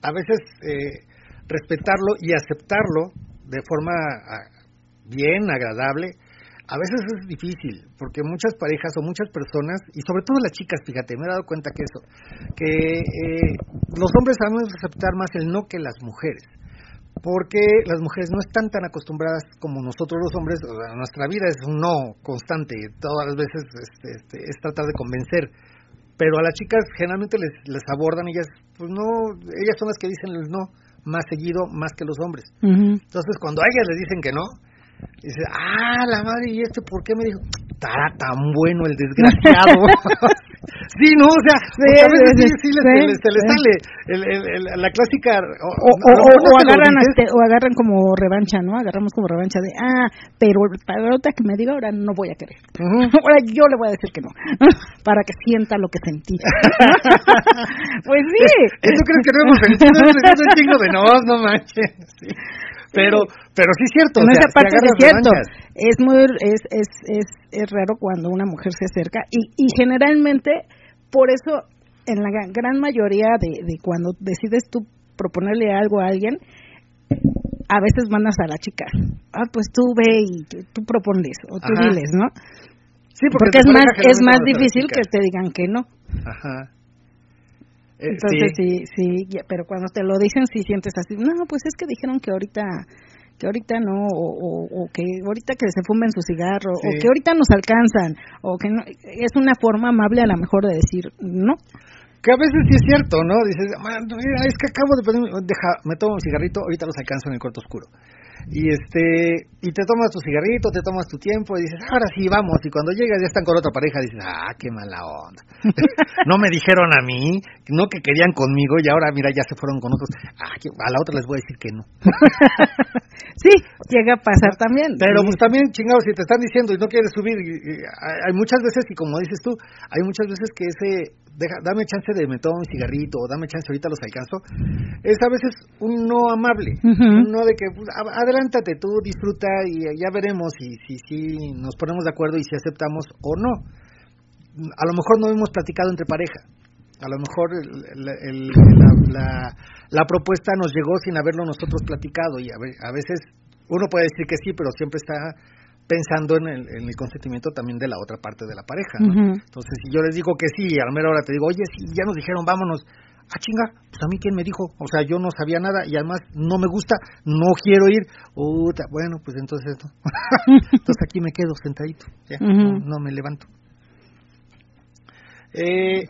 a veces eh, respetarlo y aceptarlo de forma bien, agradable, a veces es difícil, porque muchas parejas o muchas personas, y sobre todo las chicas, fíjate, me he dado cuenta que eso, que eh, los hombres sabemos aceptar más el no que las mujeres porque las mujeres no están tan acostumbradas como nosotros los hombres, nuestra vida es un no constante, todas las veces este, este, es tratar de convencer, pero a las chicas generalmente les, les abordan, ellas, pues no, ellas son las que dicen el no más seguido, más que los hombres. Entonces cuando a ellas les dicen que no, dice, ah, la madre, ¿y este por qué me dijo? Estará tan bueno el desgraciado. sí, no, o sea, sí, a veces sí, sí, les, se les sale el, el, la clásica. O, o, o, agarran este, o agarran como revancha, ¿no? Agarramos como revancha de, ah, pero para otra que me diga ahora no voy a querer. Ahora yo le voy a decir que no, para que sienta lo que sentí. pues sí. ¿Eso crees que no hemos sentido? Es un signo de no, no manches. Pero pero sí es cierto en esa parte es cierto. es muy es, es es es raro cuando una mujer se acerca y y generalmente por eso en la gran mayoría de, de cuando decides tú proponerle algo a alguien a veces mandas a la chica ah pues tú ve y tú propones o tú diles no sí porque, porque es más es más difícil que te digan que no. Ajá Entonces sí, sí, pero cuando te lo dicen sí sientes así, no, pues es que dijeron que ahorita que ahorita no, o, o, que ahorita que se fumen su cigarro, o que ahorita nos alcanzan, o que no, es una forma amable a lo mejor de decir no. Que a veces sí es cierto, ¿no? Dices, es que acabo de deja, me tomo un cigarrito, ahorita los alcanzo en el corto oscuro y este y te tomas tu cigarrito, te tomas tu tiempo y dices, ahora sí, vamos. Y cuando llegas ya están con otra pareja, dices, ah, qué mala onda. no me dijeron a mí, no que querían conmigo y ahora, mira, ya se fueron con otros. Ah, a la otra les voy a decir que no. sí, llega a pasar también. Pero pues también, chingados, si te están diciendo y no quieres subir, hay muchas veces, y como dices tú, hay muchas veces que ese deja, dame chance de me tomo un cigarrito, o dame chance ahorita los alcanzo, es a veces un no amable, un no de que pues, adelántate tú, disfruta y ya veremos si, si, si nos ponemos de acuerdo y si aceptamos o no. A lo mejor no hemos platicado entre pareja, a lo mejor el, la, la, propuesta nos llegó sin haberlo nosotros platicado y a, a veces uno puede decir que sí, pero siempre está pensando en el, en el, consentimiento también de la otra parte de la pareja. Entonces, si yo les digo que sí, a la mera hora te digo, oye, sí, ya nos dijeron, vámonos. Ah, chinga, pues a mí quién me dijo, o sea, yo no sabía nada y además no me gusta, no quiero ir. bueno, pues entonces entonces aquí me quedo sentadito, ya, no, me levanto. Eh,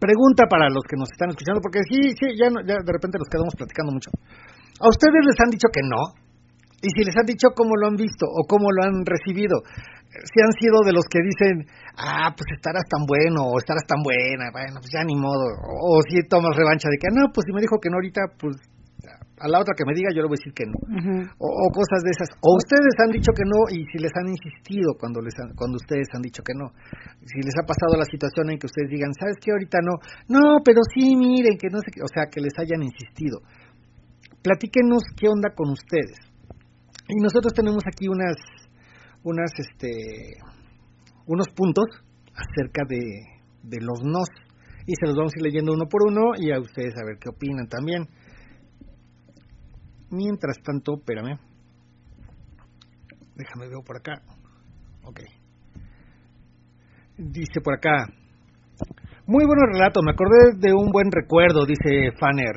pregunta para los que nos están escuchando, porque sí, sí, ya, ya de repente nos quedamos platicando mucho. ¿A ustedes les han dicho que no? Y si les han dicho cómo lo han visto o cómo lo han recibido, si han sido de los que dicen, ah, pues estarás tan bueno o estarás tan buena, bueno, pues ya ni modo, o, si tomas revancha de que, no, pues si me dijo que no ahorita, pues a la otra que me diga yo le voy a decir que no, o, cosas de esas, o ustedes han dicho que no y si les han insistido cuando les cuando ustedes han dicho que no, si les ha pasado la situación en que ustedes digan, sabes que ahorita no, no, pero sí, miren que no sé, qué, o sea, que les hayan insistido, platíquenos qué onda con ustedes y nosotros tenemos aquí unas, unas, este, unos puntos acerca de, de los nos y se los vamos a ir leyendo uno por uno y a ustedes a ver qué opinan también. Mientras tanto, espérame. Déjame ver por acá. Ok. Dice por acá. Muy buen relato, me acordé de un buen recuerdo, dice Fanner.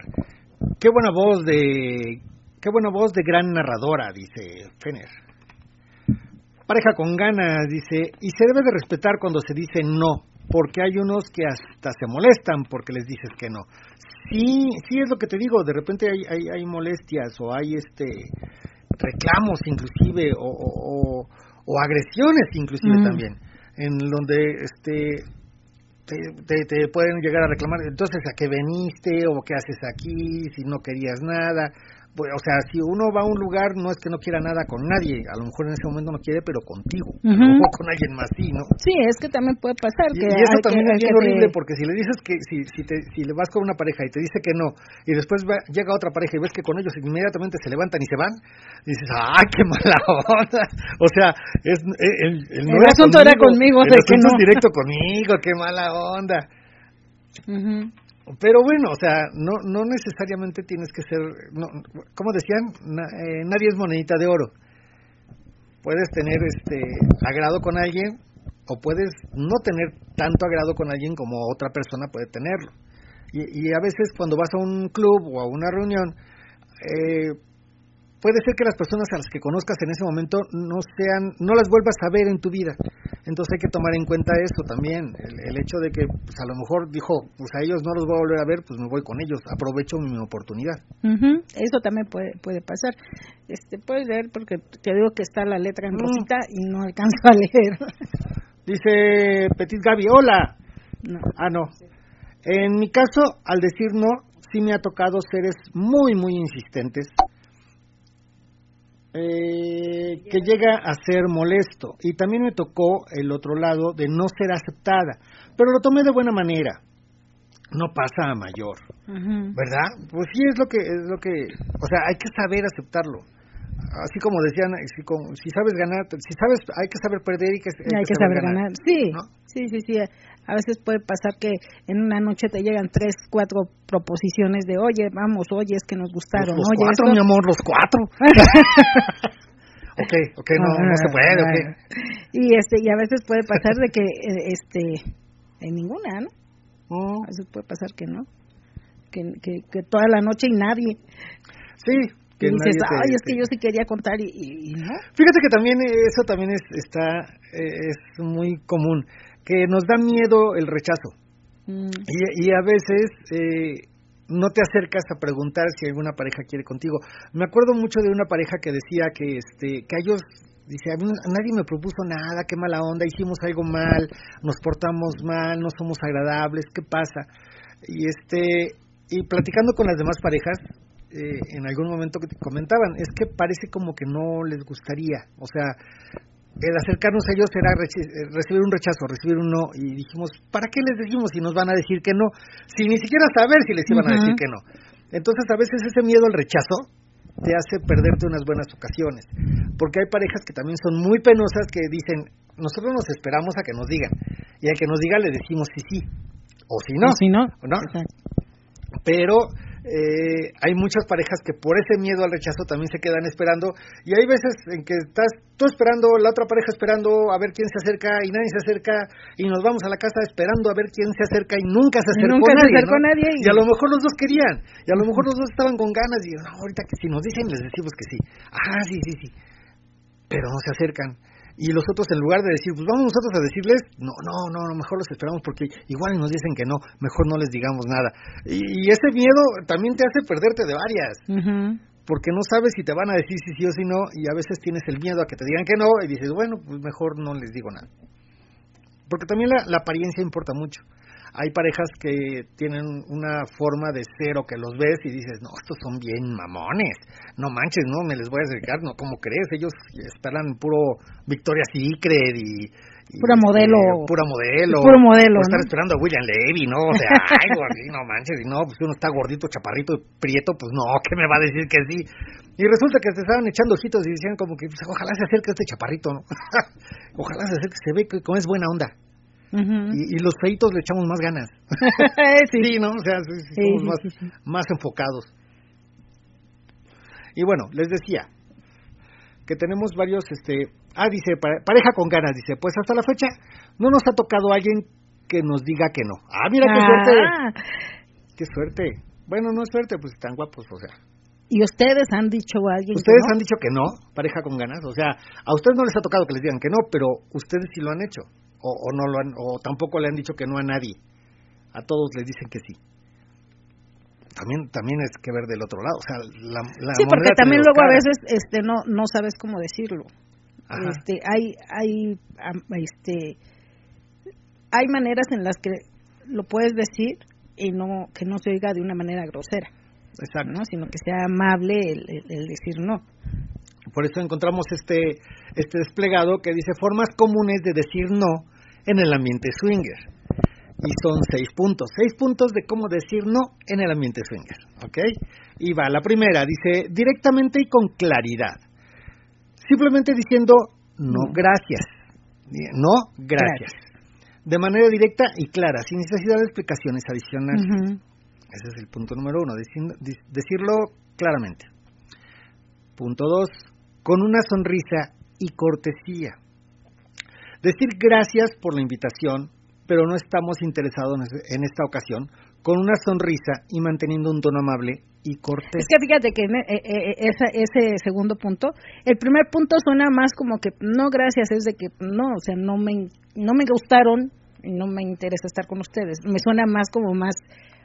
Qué buena voz de Qué buena voz de gran narradora, dice Fener. Pareja con ganas, dice, y se debe de respetar cuando se dice no, porque hay unos que hasta se molestan porque les dices que no. Sí, sí es lo que te digo, de repente hay, hay, hay molestias o hay este reclamos inclusive o, o, agresiones inclusive también, en donde este te, te, pueden llegar a reclamar, entonces a qué veniste o qué haces aquí, si no querías nada, o sea, si uno va a un lugar, no es que no quiera nada con nadie, a lo mejor en ese momento no quiere, pero contigo, o con alguien más, sí, ¿no? Sí, es que también puede pasar. Y, eso también es bien horrible, porque si le dices que, si, si, te, si le vas con una pareja y te dice que no, y después llega otra pareja y ves que con ellos inmediatamente se levantan y se van, dices, ¡ay, qué mala onda! O sea, es, el, el, no asunto era conmigo, el asunto es directo conmigo, qué mala onda. Pero bueno, o sea, no, no necesariamente tienes que ser, no, como decían, eh, nadie es monedita de oro. Puedes tener este agrado con alguien o puedes no tener tanto agrado con alguien como otra persona puede tenerlo. Y, y a veces cuando vas a un club o a una reunión, eh, puede ser que las personas a las que conozcas en ese momento no sean, no las vuelvas a ver en tu vida. Entonces hay que tomar en cuenta eso también, el, hecho de que pues, a lo mejor dijo, pues a ellos no los voy a volver a ver, pues me voy con ellos, aprovecho mi oportunidad. Eso también puede, puede pasar. Este, puedes leer porque te digo que está la letra en mm. rosita y no alcanzo a leer. Dice Petit Gaby, hola. Ah, no. En mi caso, al decir no, sí me ha tocado seres muy, muy insistentes eh, que llega a ser molesto. Y también me tocó el otro lado de no ser aceptada, pero lo tomé de buena manera. No pasa a mayor, ¿verdad? Pues sí es lo que es lo que, o sea, hay que saber aceptarlo. Así como decían, si, si sabes ganar, si sabes, hay que saber perder y que hay, que, saber, ganar. Sí, sí, sí, sí. A veces puede pasar que en una noche te llegan tres, cuatro proposiciones de, oye, vamos, oye, es que nos gustaron. Los, oye, cuatro, mi amor, los cuatro. ok, ok, no, no se puede, ok. Y, este, y a veces puede pasar de que, eh, este, en ninguna, ¿no? Oh. A veces puede pasar que no. Que, que, toda la noche y nadie. Sí, que dices, ay, es que yo sí quería contar y, no. Fíjate que también eso también es, está, eh, es muy común que nos da miedo el rechazo. Mm. Y, a veces eh, no te acercas a preguntar si alguna pareja quiere contigo. Me acuerdo mucho de una pareja que decía que, este, que a ellos dice, a nadie me propuso nada, qué mala onda, hicimos algo mal, nos portamos mal, no somos agradables, ¿qué pasa? Y este y platicando con las demás parejas, eh, en algún momento que te comentaban, es que parece como que no les gustaría, o sea, el acercarnos a ellos era eh, recibir un rechazo, recibir un no, y dijimos, ¿para qué les decimos si nos van a decir que no? Sin ni siquiera saber si les iban a decir que no. Entonces a veces ese miedo al rechazo te hace perderte unas buenas ocasiones, porque hay parejas que también son muy penosas que dicen, nosotros nos esperamos a que nos digan, y a que nos diga le decimos sí, sí, o si no. O si no. ¿no? Pero eh, hay muchas parejas que por ese miedo al rechazo también se quedan esperando. Y hay veces en que estás tú esperando, la otra pareja esperando a ver quién se acerca y nadie se acerca. Y nos vamos a la casa esperando a ver quién se acerca y nunca se acercó, nadie, y... a lo mejor los dos querían. Y a lo mejor los dos estaban con ganas y ahorita que si nos dicen les decimos que sí, ah sí sí sí, pero no se acercan y los otros en lugar de decir, pues vamos nosotros a decirles, no, no, no, mejor los esperamos porque igual nos dicen que no, mejor no les digamos nada. Y, ese miedo también te hace perderte de varias, porque no sabes si te van a decir si sí o si no, y a veces tienes el miedo a que te digan que no, y dices, bueno, pues mejor no les digo nada. Porque también la apariencia importa mucho hay parejas que tienen una forma de ser o que los ves y dices, no, estos son bien mamones, no manches, no, me les voy a acercar, no, ¿cómo crees? Ellos esperan puro Victoria's Secret y... y pura modelo. pura modelo. Puro modelo. estar esperando a William Levy, ¿no? O sea, ay, no manches, y no, pues uno está gordito, chaparrito, prieto, pues no, ¿qué me va a decir que sí? Y resulta que se estaban echando ojitos y decían como que, pues, ojalá se acerque este chaparrito, ¿no? ojalá se acerque, se ve que como es buena onda y, los feitos le echamos más ganas. sí. ¿no? O sea, somos más, más enfocados. Y bueno, les decía que tenemos varios, este, ah, dice, pareja con ganas, dice, pues hasta la fecha no nos ha tocado alguien que nos diga que no. Ah, mira qué suerte. Ah. Qué suerte. Bueno, no es suerte, pues están guapos, o sea. ¿Y ustedes han dicho a alguien Ustedes que han dicho que no, pareja con ganas. O sea, a ustedes no les ha tocado que les digan que no, pero ustedes sí lo han hecho o, no lo han, o tampoco le han dicho que no a nadie. A todos les dicen que sí. También también es que ver del otro lado, o sea, la, Sí, porque también luego a veces este no no sabes cómo decirlo. Este hay hay este hay maneras en las que lo puedes decir y no que no se oiga de una manera grosera. Exacto. ¿no? sino que sea amable el decir no. Por eso encontramos este, este desplegado que dice formas comunes de decir no en el ambiente swinger. Y son seis puntos, seis puntos de cómo decir no en el ambiente swinger. ¿Ok? Y va, la primera dice directamente y con claridad. Simplemente diciendo no, gracias. No, gracias. De manera directa y clara, sin necesidad de explicaciones adicionales. Ese es el punto número uno, decirlo claramente. Punto dos, con una sonrisa y cortesía. Decir gracias por la invitación, pero no estamos interesados en esta ocasión, con una sonrisa y manteniendo un tono amable y cortés. Es que fíjate que eh, eh, ese segundo punto, el primer punto suena más como que no gracias, es de que no, o sea, no me, no me gustaron y no me interesa estar con ustedes. Me suena más como más,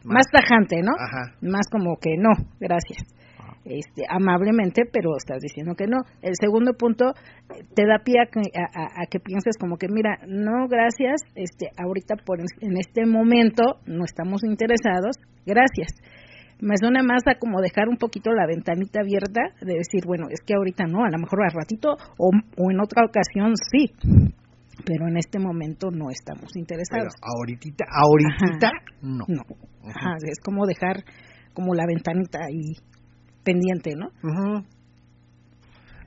más, tajante, ¿no? Ajá. Más como que no, gracias. Este, amablemente, pero estás diciendo que no. El segundo punto te da pie a que, pienses como que, mira, no, gracias, este, ahorita por en este momento no estamos interesados, gracias. Me suena más a como dejar un poquito la ventanita abierta de decir, bueno, es que ahorita no, a lo mejor al ratito o, o en otra ocasión sí, pero en este momento no estamos interesados. Pero ahorita, ahorita no. No. Ajá, es como dejar como la ventanita ahí pendiente, ¿no?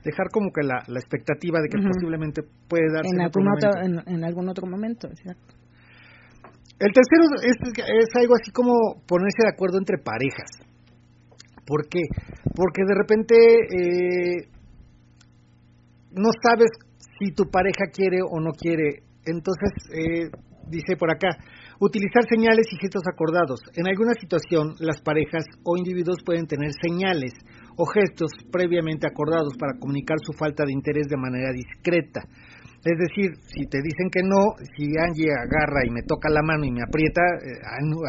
Dejar como que la, la expectativa de que posiblemente puede darse en, en algún otro, en, algún otro momento, exacto. El tercero es, es algo así como ponerse de acuerdo entre parejas. ¿Por qué? Porque de repente eh, no sabes si tu pareja quiere o no quiere. Entonces, eh, dice por acá, utilizar señales y gestos acordados. En alguna situación, las parejas o individuos pueden tener señales o gestos previamente acordados para comunicar su falta de interés de manera discreta. Es decir, si te dicen que no, si Angie agarra y me toca la mano y me aprieta, eh,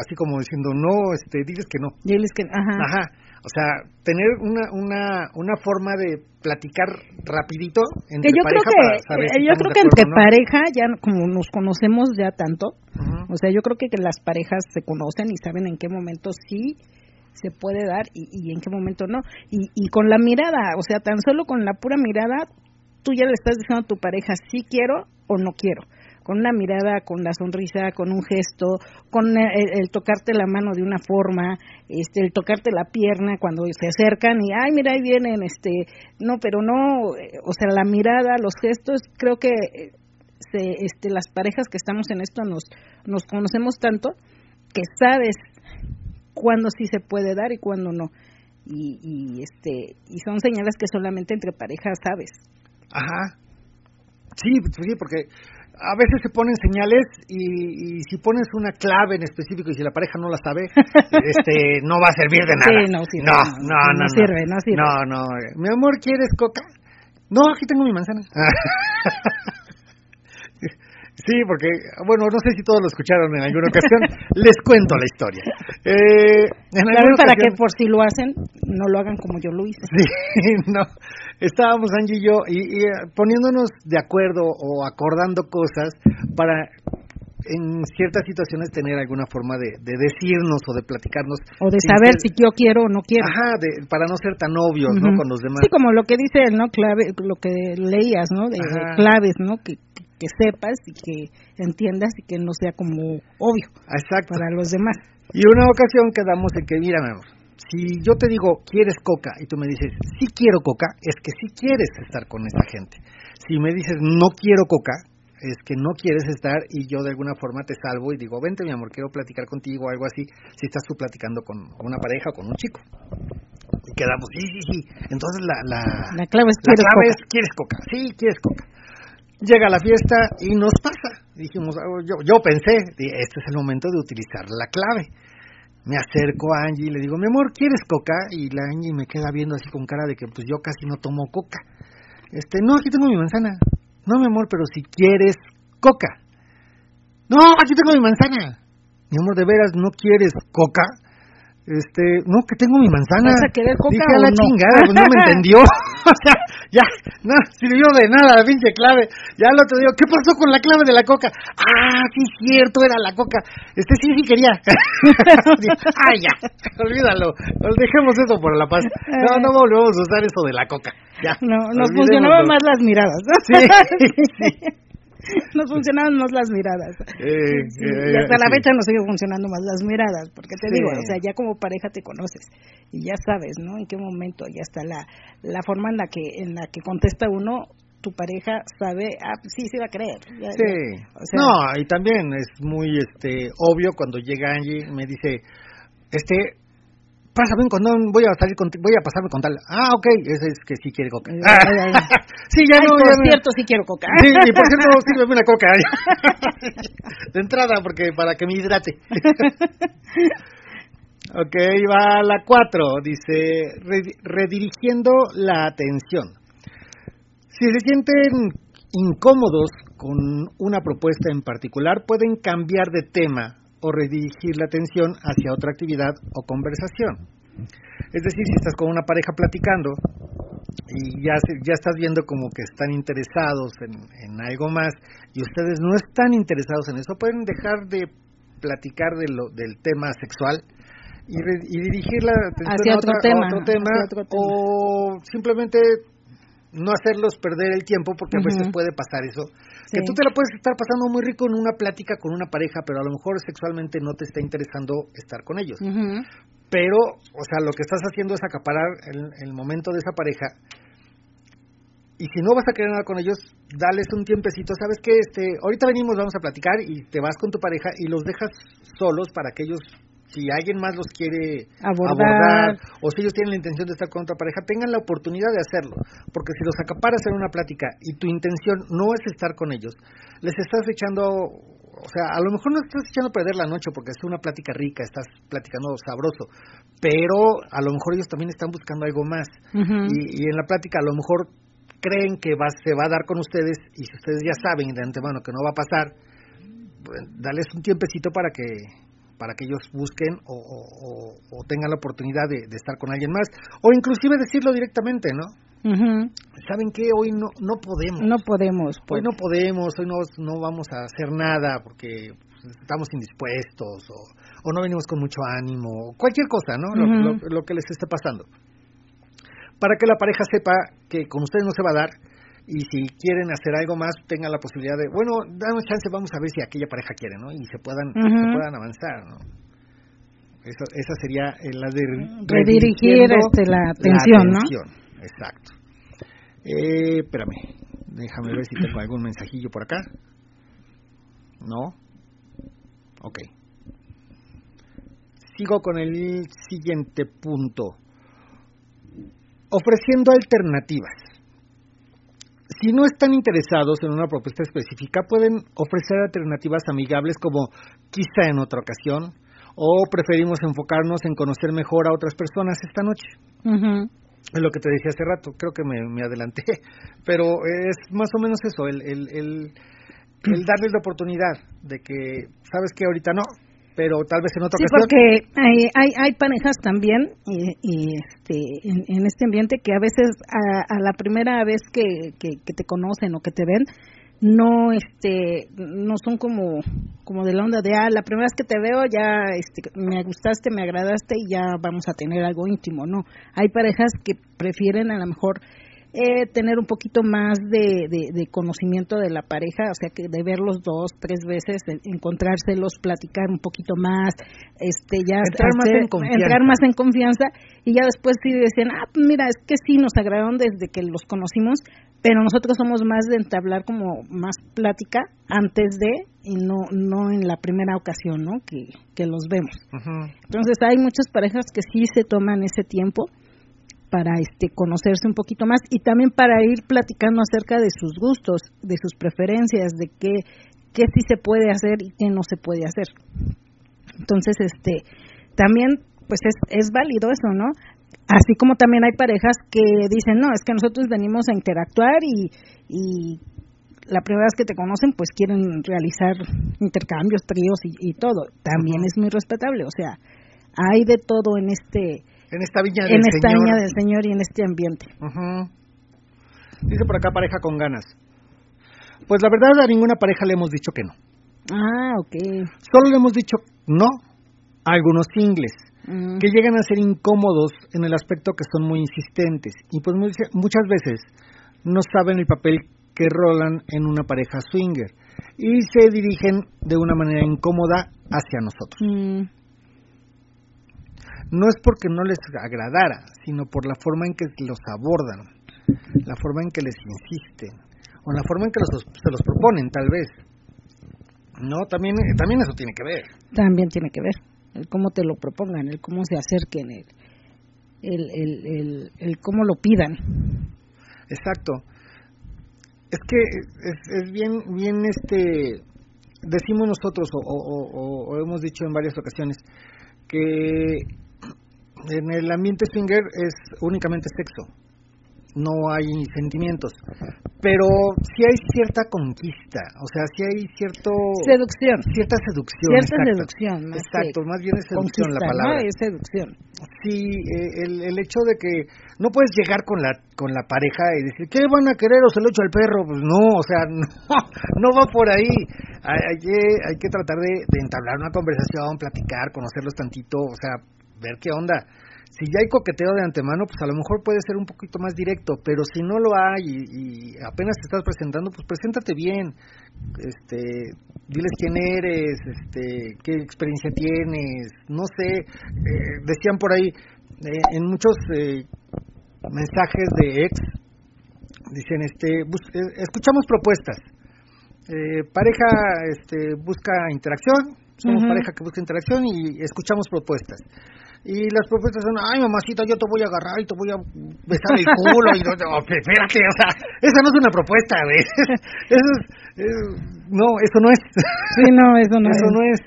así como diciendo no, este, dices que no. Diles que, ajá. Ajá. O sea, tener una, una, una forma de platicar rapidito entre que yo pareja creo que, para Yo creo que entre pareja, ya como nos conocemos ya tanto, o sea, yo creo que, que las parejas se conocen y saben en qué momento sí se puede dar y, y en qué momento no. Y, y con la mirada, o sea, tan solo con la pura mirada, tú ya le estás diciendo a tu pareja sí quiero o no quiero con una mirada, con la sonrisa, con un gesto, con el, tocarte la mano de una forma, este, el tocarte la pierna cuando se acercan y ay mira ahí vienen, este, no, pero no, o sea la mirada, los gestos, creo que se, este, las parejas que estamos en esto nos nos conocemos tanto que sabes cuándo sí se puede dar y cuándo no. Y, y este y son señales que solamente entre parejas sabes. Ajá. Sí, sí, porque a veces se ponen señales y, si pones una clave en específico y si la pareja no la sabe, este no va a servir de nada. Sí, no, sirve, no, no, no, no, sirve, no sirve. No, no, mi amor, ¿quieres coca? No, aquí tengo mi manzana. Sí, porque, bueno, no sé si todos lo escucharon en alguna ocasión, les cuento la historia. Eh, para que por si lo hacen, no lo hagan como yo lo hice. Sí, no, estábamos Angie y yo y, eh, poniéndonos de acuerdo o acordando cosas para en ciertas situaciones tener alguna forma de, de decirnos o de platicarnos. O de saber si yo quiero o no quiero. Ajá, de, para no ser tan obvios, ¿no? Con los demás. Sí, como lo que dice, ¿no? Clave, lo que leías, ¿no? De, claves, ¿no? Que, que sepas y que entiendas y que no sea como obvio Exacto. para los demás. Y una ocasión quedamos en que, mira, si yo te digo, ¿quieres coca? Y tú me dices, sí quiero coca, es que sí quieres estar con esa gente. Si me dices, no quiero coca, es que no quieres estar y yo de alguna forma te salvo y digo, vente mi amor, quiero platicar contigo o algo así, si estás tú platicando con una pareja o con un chico. Y quedamos, sí, sí, sí. Entonces la, la, la clave, es, la clave es, ¿quieres coca? Sí, quieres coca. Llega la fiesta y nos pasa. Dijimos, ah, yo, yo pensé, este es el momento de utilizar la clave me acerco a Angie y le digo, mi amor, ¿quieres coca? Y la Angie me queda viendo así con cara de que pues yo casi no tomo coca. Este, no, aquí tengo mi manzana. No, mi amor, pero si quieres coca. No, aquí tengo mi manzana. Mi amor, ¿de veras no quieres coca? Este, no, que tengo mi manzana. ¿Vas a querer coca Dije a la no? chingada, pues no me entendió. o sea, ya, no sirvió de nada la pinche clave. Ya lo te digo, ¿qué pasó con la clave de la coca? Ah, sí, cierto, era la coca. Este sí, sí quería. ah, ya, olvídalo. Dejemos eso por la paz. No, no volvemos a usar eso de la coca. Ya. No, nos funcionaban más las miradas. Sí, sí. nos funcionaban más las miradas. Eh, y hasta la fecha nos sigue funcionando más las miradas, porque te digo, o sea, ya como pareja te conoces y ya sabes, ¿no? En qué momento, ya está la, la forma en la que en la que contesta uno tu pareja sabe, ah, sí, sí va a creer. Ya, Sí. ya, o sea, no, y también es muy este obvio cuando llega Angie y me dice, este, pásame un condón, voy a salir con, voy a pasarme con tal. Ah, ok, ese es que sí quiere coca. Ay. sí, ya Ay, no, por ya me- cierto, sí quiero coca. Sí, y por cierto, sírveme una coca. de entrada, porque para que me hidrate. Ok, va la cuatro. Dice, redirigiendo la atención. Si se sienten incómodos con una propuesta en particular, pueden cambiar de tema o redirigir la atención hacia otra actividad o conversación. Es decir, si estás con una pareja platicando y ya, ya estás viendo como que están interesados en, algo más y ustedes no están interesados en eso, pueden dejar de platicar de lo, del tema sexual y, dirigir la atención a, otro tema, otro tema, o simplemente no hacerlos perder el tiempo porque a veces puede pasar eso que tú te la puedes estar pasando muy rico en una plática con una pareja pero a lo mejor sexualmente no te está interesando estar con ellos. Pero o sea lo que estás haciendo es acaparar el, el momento de esa pareja. Y si no vas a querer nada con ellos, dales un tiempecito, sabes que este, ahorita venimos, vamos a platicar y te vas con tu pareja y los dejas solos para que ellos si alguien más los quiere abordar. o si ellos tienen la intención de estar con otra pareja, tengan la oportunidad de hacerlo. Porque si los acaparas en una plática y tu intención no es estar con ellos, les estás echando, o sea, a lo mejor no estás echando a perder la noche porque es una plática rica, estás platicando sabroso, pero a lo mejor ellos también están buscando algo más. y, y en la plática a lo mejor creen que va, se va a dar con ustedes y si ustedes ya saben de antemano que no va a pasar, pues, darles un tiempecito para que para que ellos busquen o, tengan la oportunidad de, estar con alguien más o inclusive decirlo directamente, ¿no? ¿Saben qué? Hoy no no podemos. No podemos. Hoy no podemos, hoy no, no vamos a hacer nada porque pues, estamos indispuestos o, no venimos con mucho ánimo, cualquier cosa, ¿no? lo, que les esté pasando. Para que la pareja sepa que con ustedes no se va a dar y si quieren hacer algo más tengan la posibilidad de bueno damos chance vamos a ver si aquella pareja quiere no y se puedan se puedan avanzar no esa, esa sería la de redirigir este, la atención, ¿no? exacto. Eh, espérame déjame ver si tengo algún mensajillo por acá. No ok. Sigo con el siguiente punto. Ofreciendo alternativas si no están interesados en una propuesta específica, pueden ofrecer alternativas amigables como quizá en otra ocasión, o preferimos enfocarnos en conocer mejor a otras personas esta noche. Es lo que te decía hace rato, creo que me, adelanté, pero es más o menos eso, el, el, el, el darles la oportunidad de que, sabes que ahorita no, pero tal vez en otra sí, porque hay, hay, hay parejas también y, este, en, este ambiente que a veces a, la primera vez que, que, te conocen o que te ven no este no son como como de la onda de ah la primera vez que te veo ya este, me gustaste me agradaste y ya vamos a tener algo íntimo no. Hay parejas que prefieren a lo mejor eh, tener un poquito más de, de, conocimiento de la pareja, o sea, que de verlos dos, tres veces, encontrárselos, platicar un poquito más, este, ya entrar, más, en confianza. entrar más en confianza y ya después sí decían, ah, mira, es que sí nos agradaron desde que los conocimos, pero nosotros somos más de entablar como más plática antes de y no no en la primera ocasión, ¿no? Que, que los vemos. Entonces hay muchas parejas que sí se toman ese tiempo para este conocerse un poquito más y también para ir platicando acerca de sus gustos, de sus preferencias, de qué qué sí se puede hacer y qué no se puede hacer. Entonces, este también pues es, es válido eso, ¿no? Así como también hay parejas que dicen, no, es que nosotros venimos a interactuar y, y la primera vez que te conocen, pues quieren realizar intercambios, tríos y, y todo. También es muy respetable, o sea, hay de todo en este en esta viña del en esta Señor. viña del Señor y en este ambiente. Dice por acá pareja con ganas. Pues la verdad a ninguna pareja le hemos dicho que no. Ah, ok. Solo le hemos dicho no a algunos singles que llegan a ser incómodos en el aspecto que son muy insistentes y pues muchas veces no saben el papel que rolan en una pareja swinger y se dirigen de una manera incómoda hacia nosotros. Mm no es porque no les agradara, sino por la forma en que los abordan, la forma en que les insisten, o la forma en que se los proponen, tal vez. No, también, también eso tiene que ver. También tiene que ver, el cómo te lo propongan, el cómo se acerquen, el, el, el, el, cómo lo pidan. Exacto. Es que es, es bien, bien este, decimos nosotros, o, o hemos dicho en varias ocasiones, que en el ambiente swinger es únicamente sexo no hay sentimientos. Pero sí hay cierta conquista, o sea, sí hay cierto... Seducción. Cierta seducción. Cierta seducción. Más exacto, más bien es seducción la palabra. es seducción. Sí, eh, el, el hecho de que no puedes llegar con la con la pareja y decir, ¿qué van a querer o se lo echo al perro? Pues no, o sea, no, no va por ahí. Hay, hay, que, hay que tratar de, de entablar una conversación, platicar, conocerlos tantito, o sea, ver qué onda. Si ya hay coqueteo de antemano, pues a lo mejor puede ser un poquito más directo, pero si no lo hay y, apenas te estás presentando, pues preséntate bien, este, diles quién eres, este, qué experiencia tienes, no sé, eh, decían por ahí eh, en muchos eh, mensajes de ex, dicen, este, escuchamos propuestas, pareja, este, busca interacción, somos pareja que busca interacción y escuchamos propuestas y las propuestas son, ay mamacita, yo te voy a agarrar y te voy a besar el culo. y no, espérate, o sea, esa no es una propuesta, güey. Eso es, no, eso no es. Sí, no, eso no eso no es.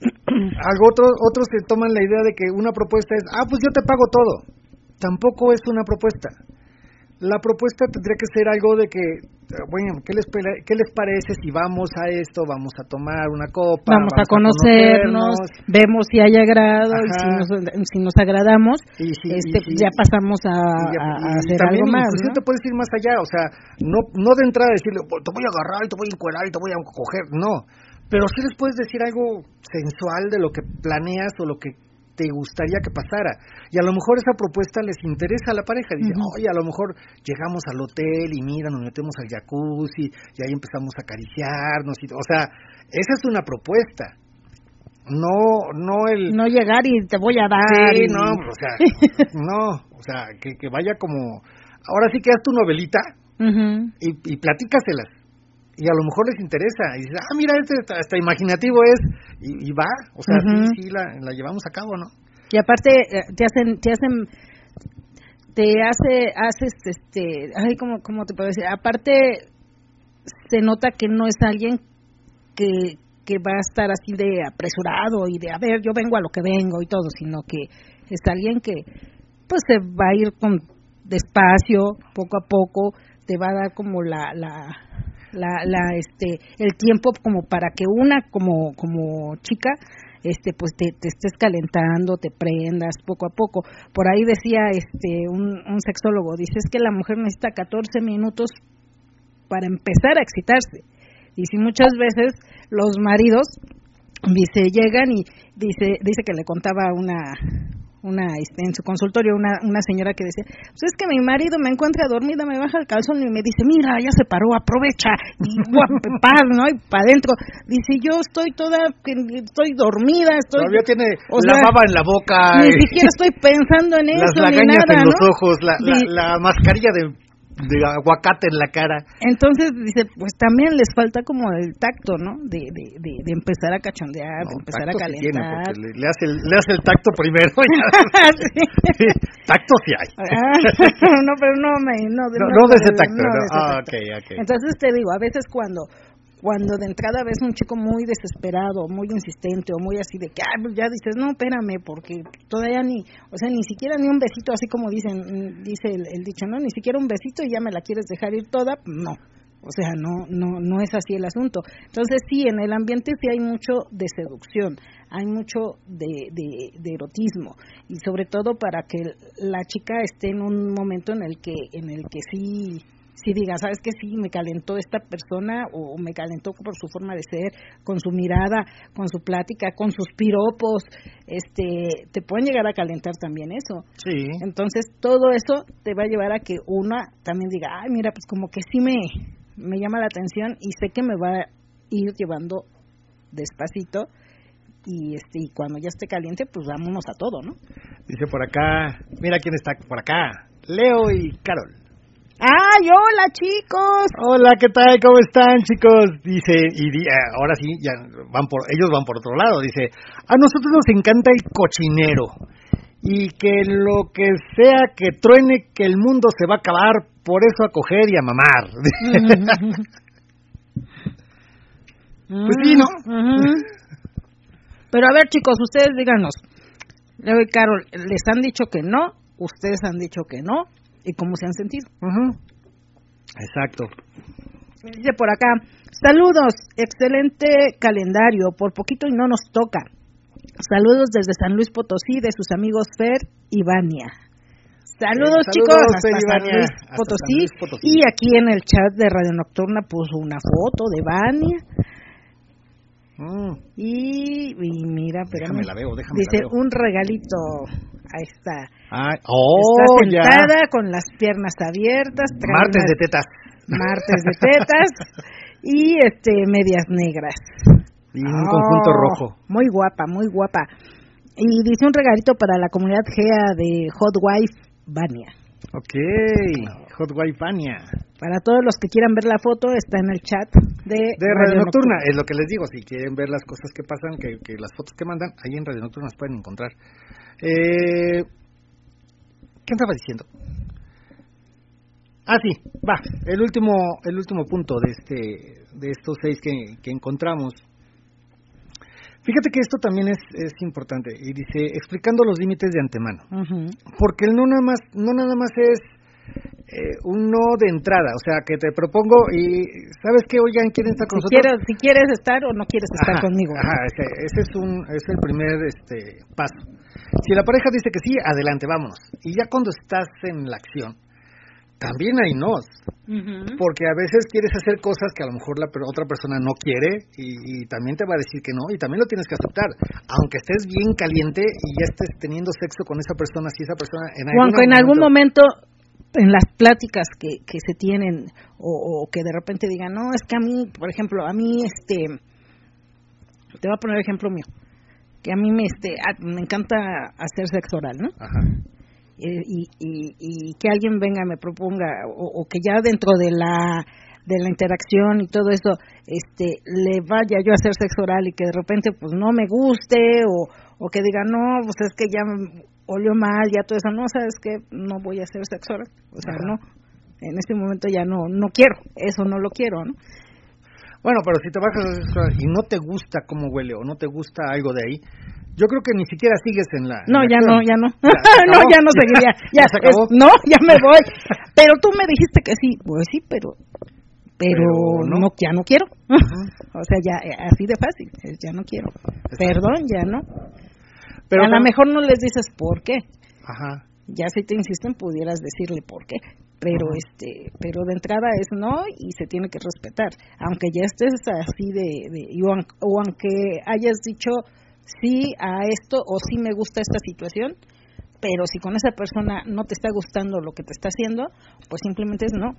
Algo otro, otros que toman la idea de que una propuesta es, ah, pues yo te pago todo. Tampoco es una propuesta. La propuesta tendría que ser algo de que bueno, ¿qué les, ¿qué les parece si vamos a esto, vamos a tomar una copa? Vamos, a, conocernos, vemos si hay agrado y si nos, si nos agradamos, este, ya pasamos a, hacer algo más. ¿no? te puedes ir más allá, o sea, no, no de entrada decirle, te voy a agarrar y te voy a encuerar y te voy a coger, no. Pero sí les puedes decir algo sensual de lo que planeas o lo que te gustaría que pasara. Y a lo mejor esa propuesta les interesa a la pareja. Dice, oye, a lo mejor llegamos al hotel y mira, nos metemos al jacuzzi y ahí empezamos a acariciarnos. Y, o sea, esa es una propuesta. No, no el... No llegar y te voy a dar. Sí, no, o sea, no, o sea, que, que vaya como... Ahora sí que haz tu novelita y, y platícaselas y a lo mejor les interesa. Y dices, ah, mira, este hasta imaginativo es y, va, o sea, sí, sí la, la, llevamos a cabo, ¿no? Y aparte eh, te hacen te hacen te hace haces este, ay, cómo cómo te puedo decir, aparte se nota que no es alguien que que va a estar así de apresurado y de a ver, yo vengo a lo que vengo y todo, sino que es alguien que pues se va a ir con despacio, poco a poco, te va a dar como la, la la, la este el tiempo como para que una como como chica este pues te, estés calentando, te prendas poco a poco. Por ahí decía este un, un sexólogo, dice es que la mujer necesita 14 minutos para empezar a excitarse. Y si muchas veces los maridos dice llegan y dice dice que le contaba una una este, en su consultorio una, una señora que decía, pues es que mi marido me encuentra dormida, me baja el calzón y me dice, mira, ya se paró, aprovecha, y paz, ¿no? Y para adentro. Dice, yo estoy toda, estoy dormida, estoy... Todavía tiene la baba en la boca. Ni siquiera estoy pensando en eso, ni nada, en los ojos, la, la mascarilla de de aguacate en la cara. Entonces dice, pues también les falta como el tacto, ¿no? De, de, de, de empezar a cachondear, de empezar a calentar. le, le, hace el, le hace el tacto primero. tacto sí hay. Ah, no, pero no me... No, no, no, de ese tacto. No, ah, okay, okay. Entonces te digo, a veces cuando cuando de entrada ves un chico muy desesperado, muy insistente o muy así de que, ah, ya dices, no, espérame, porque todavía ni, o sea, ni siquiera ni un besito, así como dicen, dice el, dicho, ¿no? Ni siquiera un besito y ya me la quieres dejar ir toda, no. O sea, no, no, no es así el asunto. Entonces, sí, en el ambiente sí hay mucho de seducción, hay mucho de, de erotismo y sobre todo para que la chica esté en un momento en el que, en el que sí si diga, sabes que sí, me calentó esta persona o me calentó por su forma de ser, con su mirada, con su plática, con sus piropos, este, te pueden llegar a calentar también eso. Sí. Entonces, todo eso te va a llevar a que una también diga, ay, mira, pues como que sí me, me llama la atención y sé que me va a ir llevando despacito y este y cuando ya esté caliente pues vámonos a todo, ¿no? Dice por acá, mira quién está por acá, Leo y Carol. ¡Ay, hola chicos! Hola, ¿qué tal? ¿Cómo están chicos? Dice, y eh, ahora sí, ya van por, ellos van por otro lado, dice, a nosotros nos encanta el cochinero y que lo que sea que truene, que el mundo se va a acabar, por eso a coger y a mamar. pues sí, ¿no? Pero a ver chicos, ustedes díganos, Leo y Carol, les han dicho que no, ustedes han dicho que no, y cómo se han sentido. Exacto. Dice por acá, saludos, excelente calendario, por poquito y no nos toca. Saludos desde San Luis Potosí de sus amigos Fer y Vania. Saludos, chicos hasta, San Luis, Potosí, Y aquí en el chat de Radio Nocturna puso una foto de Vania. Mm. Y, mira, pero déjame la veo, déjame dice la veo. un regalito. Ahí está. oh, está sentada con las piernas abiertas. Martes de tetas. Martes de tetas y este medias negras. Y un conjunto oh, rojo. Muy guapa, muy guapa. Y dice un regalito para la comunidad GEA de Hot Wife Vania. Ok, Hot. Para todos los que quieran ver la foto, está en el chat de, Radio, Nocturna. Es lo que les digo, si quieren ver las cosas que pasan, que, las fotos que mandan, ahí en Radio Nocturna las pueden encontrar. Eh, ¿Qué estaba diciendo? Ah, sí, va. El último, el último punto de este, de estos seis que, que encontramos Fíjate que esto también es, es importante y dice explicando los límites de antemano, porque no nada más no nada más es eh, un no de entrada, o sea que te propongo y sabes que oigan quieren estar con si nosotros. Quieres, si quieres estar o no quieres estar conmigo. Ajá, ese, ese, es un es el primer este paso. Si la pareja dice que sí, adelante, vámonos. Y ya cuando estás en la acción, también hay nos. Porque a veces quieres hacer cosas que a lo mejor la otra persona no quiere y, también te va a decir que no y también lo tienes que aceptar. Aunque estés bien caliente y ya estés teniendo sexo con esa persona, si esa persona en algún, momento, en algún momento en las pláticas que, que se tienen o, que de repente digan, no, es que a mí, por ejemplo, a mí, este, te voy a poner ejemplo mío, que a mí me, este, me encanta hacer sexo oral, ¿no? Ajá eh, y, y, que alguien venga me proponga o, que ya dentro de la de la interacción y todo eso este le vaya yo a hacer sexo oral y que de repente pues no me guste o, o que diga no pues es que ya olió mal ya todo eso no sabes que no voy a sexo oral o sea no en este momento ya no no quiero eso no lo quiero no bueno pero si te bajas y no te gusta cómo huele o no te gusta algo de ahí yo creo que ni siquiera sigues en la. No, ya no, ya no. no, ya no seguiría. Ya, no, ya me voy. Pero tú me dijiste que sí. Pues sí, pero. Pero, no. ya no quiero. o sea, ya eh, así de fácil. Ya no quiero. Perdón, ya no. Pero a lo mejor no les dices por qué. Ajá. Ya si te insisten, pudieras decirle por qué. Pero este, pero de entrada es no y se tiene que respetar. Aunque ya estés así de, de o aunque hayas dicho sí a esto o sí me gusta esta situación, pero si con esa persona no te está gustando lo que te está haciendo, pues simplemente es no.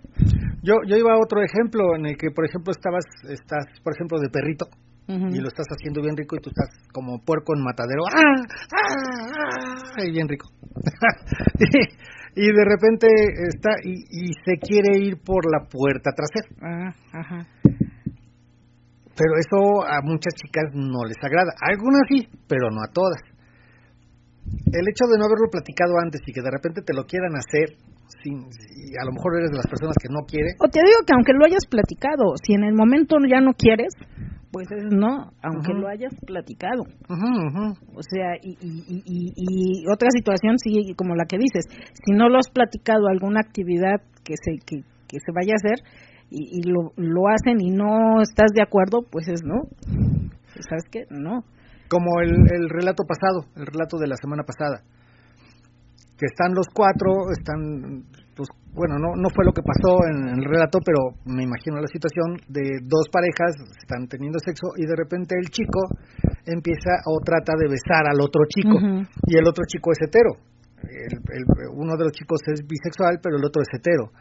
Yo yo iba a otro ejemplo en el que, por ejemplo, estabas estás, por ejemplo, de perrito y lo estás haciendo bien rico y tú estás como puerco en matadero, ¡ah! ¡ah! ah! Y bien rico. y, de repente está y, y, se quiere ir por la puerta trasera. Ah, ajá pero eso a muchas chicas no les agrada. algunas sí, pero no a todas. El hecho de no haberlo platicado antes y que de repente te lo quieran hacer, sin, y a lo mejor eres de las personas que no quiere. O te digo que aunque lo hayas platicado, si en el momento ya no quieres, pues es no, aunque lo hayas platicado. O sea, y, y, y, y, otra situación, sí, como la que dices, si no lo has platicado, alguna actividad que se, que, que se vaya a hacer, y, lo, lo hacen y no estás de acuerdo, pues es no. ¿Sabes qué? No. Como el, el relato pasado, el relato de la semana pasada. Que están los cuatro, están, pues bueno, no, no fue lo que pasó en, el relato, pero me imagino la situación de dos parejas, están teniendo sexo y de repente el chico empieza o trata de besar al otro chico. Y el otro chico es hetero. el, uno de los chicos es bisexual, pero el otro es hetero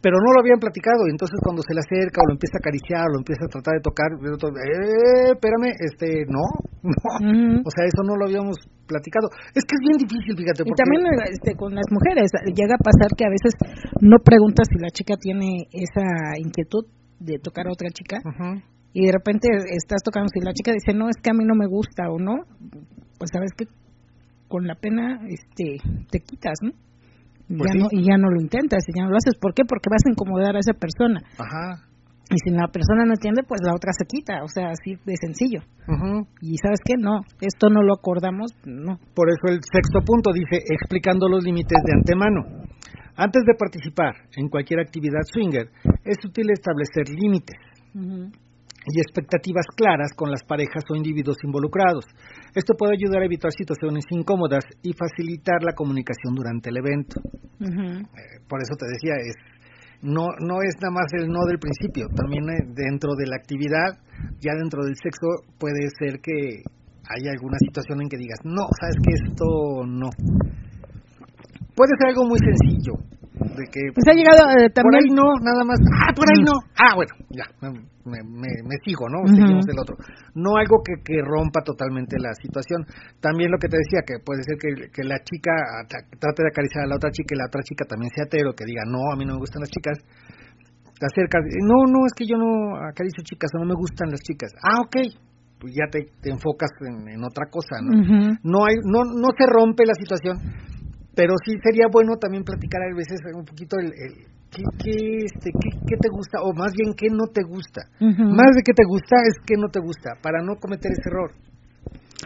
pero no lo habían platicado y entonces cuando se le acerca o lo empieza a acariciar o lo empieza a tratar de tocar, eh, espérame, este, no, no, o sea, eso no lo habíamos platicado. Es que es bien difícil, fíjate. Y también este, con las mujeres, llega a pasar que a veces no preguntas si la chica tiene esa inquietud de tocar a otra chica y de repente estás tocando, si la chica dice, no, es que a mí no me gusta o no, pues sabes que con la pena este te quitas, ¿no? Pues ya no, y ya no lo intentas y ya no lo haces. ¿Por qué? Porque vas a incomodar a esa persona. Ajá. Y si la persona no entiende, pues la otra se quita, o sea, así de sencillo. Y sabes qué, no, esto no lo acordamos, no. Por eso el sexto punto dice, explicando los límites de antemano. Antes de participar en cualquier actividad swinger, es útil establecer límites y expectativas claras con las parejas o individuos involucrados. Esto puede ayudar a evitar situaciones incómodas y facilitar la comunicación durante el evento. Eh, por eso te decía, es no no es nada más el no del principio, también eh, dentro de la actividad, ya dentro del sexo puede ser que haya alguna situación en que digas, no, sabes que esto no. Puede ser algo muy sencillo, de que pues ha llegado eh, también por ahí no nada más ah por ahí no. Ah bueno ya me, me, me sigo no seguimos el otro. No algo que, que rompa totalmente la situación. También lo que te decía que puede ser que, que la chica trate de acariciar a la otra chica y la otra chica también sea hetero que diga no a mí no me gustan las chicas te acercas no no es que yo no acaricio chicas o no me gustan las chicas ah ok pues ya te, te enfocas en, en, otra cosa no no hay no no se rompe la situación pero sí sería bueno también platicar a veces un poquito el, el ¿qué, qué, este, qué, qué, te gusta o más bien qué no te gusta. Uh -huh. Más de qué te gusta es qué no te gusta, para no cometer ese error.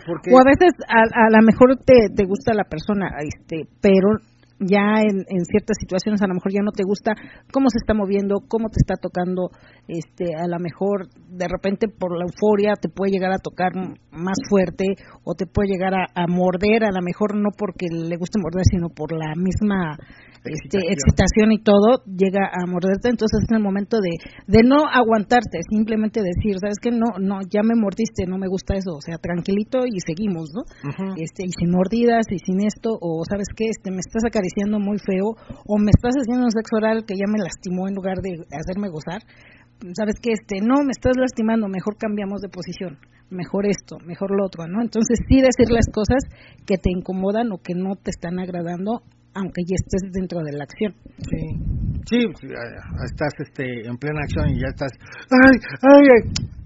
Porque... O a veces a, a lo mejor te, te gusta la persona, este, pero ya en, en, ciertas situaciones a lo mejor ya no te gusta cómo se está moviendo, cómo te está tocando, este, a lo mejor de repente por la euforia te puede llegar a tocar más fuerte o te puede llegar a, a morder, a lo mejor no porque le guste morder, sino por la misma este, excitación. y todo llega a morderte, entonces es el momento de, de no aguantarte, simplemente decir, sabes que no, no, ya me mordiste, no me gusta eso, o sea, tranquilito y seguimos, ¿no? Uh -huh. Este, y sin mordidas y sin esto, o sabes que este, me estás acariciando muy feo, o me estás haciendo un sexo oral que ya me lastimó en lugar de hacerme gozar, sabes que este, no, me estás lastimando, mejor cambiamos de posición mejor esto, mejor lo otro, ¿no? Entonces sí decir las cosas que te incomodan o que no te están agradando aunque ya estés dentro de la acción. Sí, sí, estás este, en plena acción y ya estás, ay, ay, ay,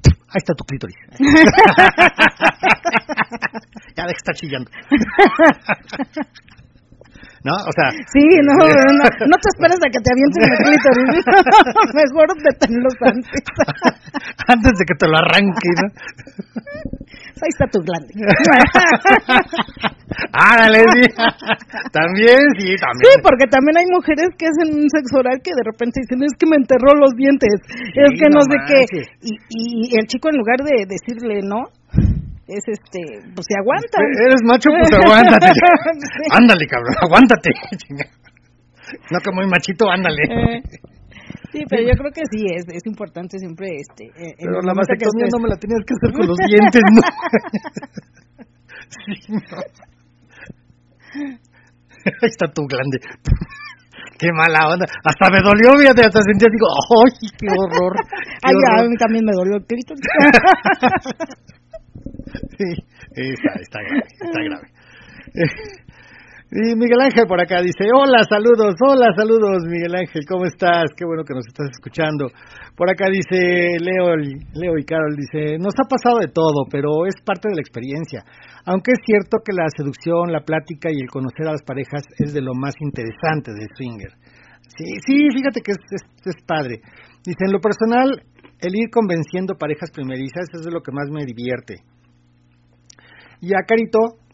ahí está tu clítoris. ya deja de estar chillando. ¿No? O sea. Sí, no, no, no te esperes a que te avienten el clítoris. Mejor deténlos antes. antes de que te lo arranque, ¿no? Ahí está tu glande. Árale, sí. También, sí, también. Sí, porque también hay mujeres que hacen un sexo oral que de repente dicen, es que me enterró los dientes, sí, es que no, no sé qué. Y, y el chico en lugar de decirle no, es este, pues se aguanta. Eres macho, pues aguántate. sí. Ándale, cabrón, aguántate. no que muy machito, ándale. Eh, sí, pero yo creo que sí, es, es importante siempre este. Eh, pero la mastectomía no me la tenías que hacer con los dientes, ¿no? sí, no. Ahí está tu glande. Qué mala onda. Hasta me dolió, fíjate, hasta sentí así, ¡ay, qué horror! Qué Ay, horror. a mí también me dolió el clítoris. sí, está, está grave, está grave. Y Miguel Ángel por acá dice, hola, saludos, hola, saludos, Miguel Ángel, ¿cómo estás? Qué bueno que nos estás escuchando. Por acá dice Leo, Leo y Carol, dice, nos ha pasado de todo, pero es parte de la experiencia. Aunque es cierto que la seducción, la plática y el conocer a las parejas es de lo más interesante de Swinger. Sí, sí, fíjate que es, es, es padre. Dice, en lo personal, el ir convenciendo parejas primerizas es de lo que más me divierte. Y a Carito,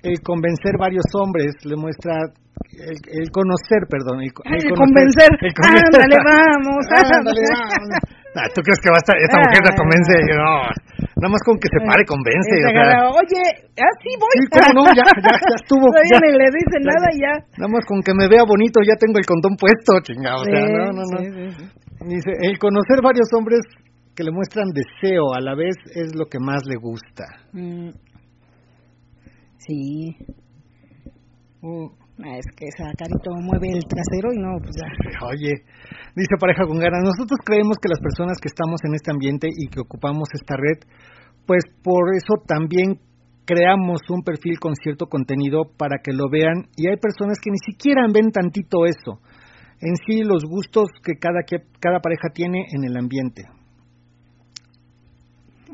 el convencer varios hombres le muestra el, el conocer, perdón, el, el, el convencer, el convencer. ándale, vamos, ándale, vamos. Ah, ¿Tú crees que va a estar, esta mujer la convence? No, nada más con que se pare, convence. O sea, Oye, ah, sí voy. Sí, cómo no, ya, ya, ya estuvo. Todavía ni le dice nada y ya. Nada más con que me vea bonito, ya tengo el condón puesto, chingado. O sea, no, no, no. Sí, sí, Dice, el conocer varios hombres que le muestran deseo a la vez es lo que más le gusta. Mm. Sí. Mm. Es que esa carito mueve el trasero y no, pues ya. Oye, dice pareja con ganas, nosotros creemos que las personas que estamos en este ambiente y que ocupamos esta red, pues por eso también creamos un perfil con cierto contenido para que lo vean y hay personas que ni siquiera ven tantito eso, en sí los gustos que cada, que cada pareja tiene en el ambiente.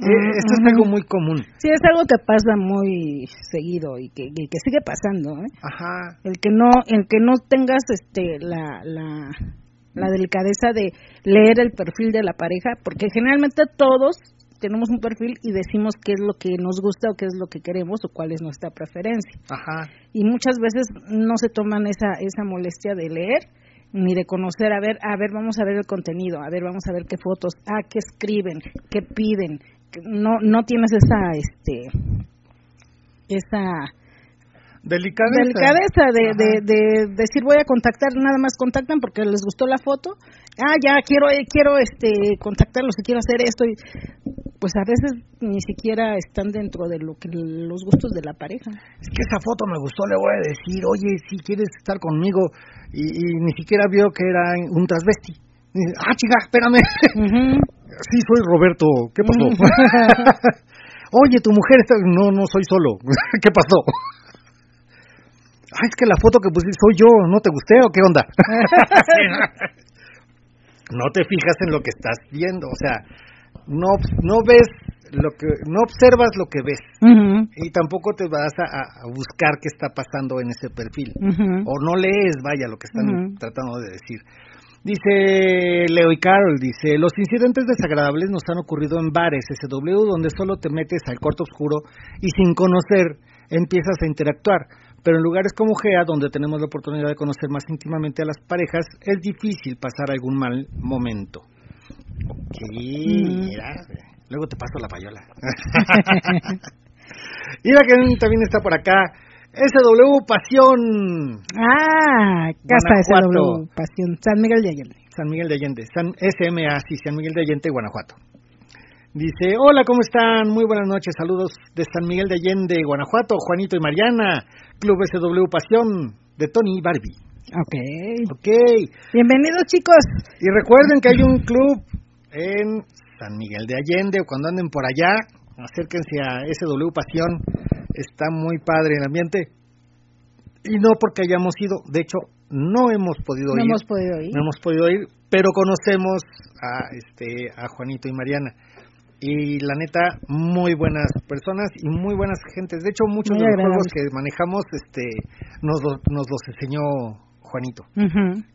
Eh, esto es algo muy común. Sí, es algo que pasa muy seguido y que, y que sigue pasando. ¿eh? Ajá. El que no, el que no tengas este la, la la delicadeza de leer el perfil de la pareja, porque generalmente todos tenemos un perfil y decimos qué es lo que nos gusta o qué es lo que queremos o cuál es nuestra preferencia. Ajá. Y muchas veces no se toman esa esa molestia de leer ni de conocer, a ver, a ver, vamos a ver el contenido, a ver, vamos a ver qué fotos, ah, qué escriben, qué piden. No no tienes esa este esa delicadeza, delicadeza de, de, de, decir voy a contactar nada más contactan porque les gustó la foto. Ah ya quiero quiero este contactarlos y quiero hacer esto y pues a veces ni siquiera están dentro de lo que los gustos de la pareja. Es que esa foto me gustó le voy a decir oye si quieres estar conmigo y, ni siquiera vio que era un transvesti ah chica espérame sí soy Roberto qué pasó oye tu mujer está no no soy solo qué pasó Ay, es que la foto que pusiste soy yo, ¿no te gusté o qué onda? no te fijas en lo que estás viendo, o sea, no, no ves lo que, no observas lo que ves y tampoco te vas a, buscar qué está pasando en ese perfil o no lees, vaya, lo que están tratando de decir. Dice Leo y Carol, dice, los incidentes desagradables nos han ocurrido en bares SW donde solo te metes al cuarto oscuro y sin conocer empiezas a interactuar pero en lugares como GEA, donde tenemos la oportunidad de conocer más íntimamente a las parejas, es difícil pasar algún mal momento. Ok, mira, luego te paso la payola. Mira que también está por acá. SW Pasión. Ah, casa SW Pasión. San Miguel de Allende. San Miguel de Allende. San SMA, sí, San Miguel de Allende, Guanajuato. Dice, hola, ¿cómo están? Muy buenas noches, saludos de San Miguel de Allende, Guanajuato, Juanito y Mariana, Club SW Pasión de Tony y Barbie. Ok. Ok. Bienvenidos chicos. Y recuerden que hay un club en San Miguel de Allende, o cuando anden por allá, acérquense a SW Pasión, está muy padre el ambiente. Y no porque hayamos ido, de hecho, no hemos podido no ir. hemos podido ir. No hemos podido ir, pero conocemos a este a Juanito y Mariana y la neta muy buenas personas y muy buenas gentes de hecho muchos de los juegos que manejamos este nos nos los enseñó Juanito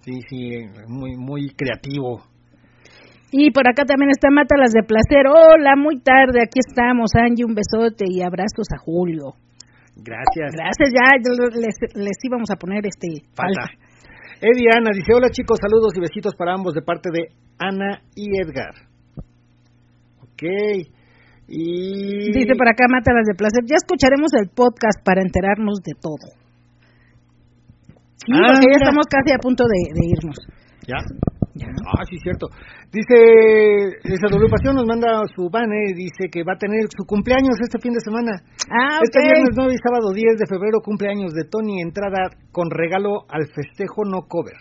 sí sí muy muy creativo y por acá también está Mátalas de Placer hola muy tarde aquí estamos Angie un besote y abrazos a Julio gracias gracias ya les, les íbamos a poner este falta. Eddie Ana dice hola chicos saludos y besitos para ambos de parte de Ana y Edgar y... Dice por acá, Mátalas de Placer. Ya escucharemos el podcast para enterarnos de todo. Sí, ah, porque ya estamos casi a punto de, irnos. ¿Ya? Ah, sí, cierto. Dice, esa Pasión nos manda su bane, dice que va a tener su cumpleaños este fin de semana. Ah, Este viernes 9 y sábado 10 de febrero, cumpleaños de Tony, entrada con regalo al festejo no cover.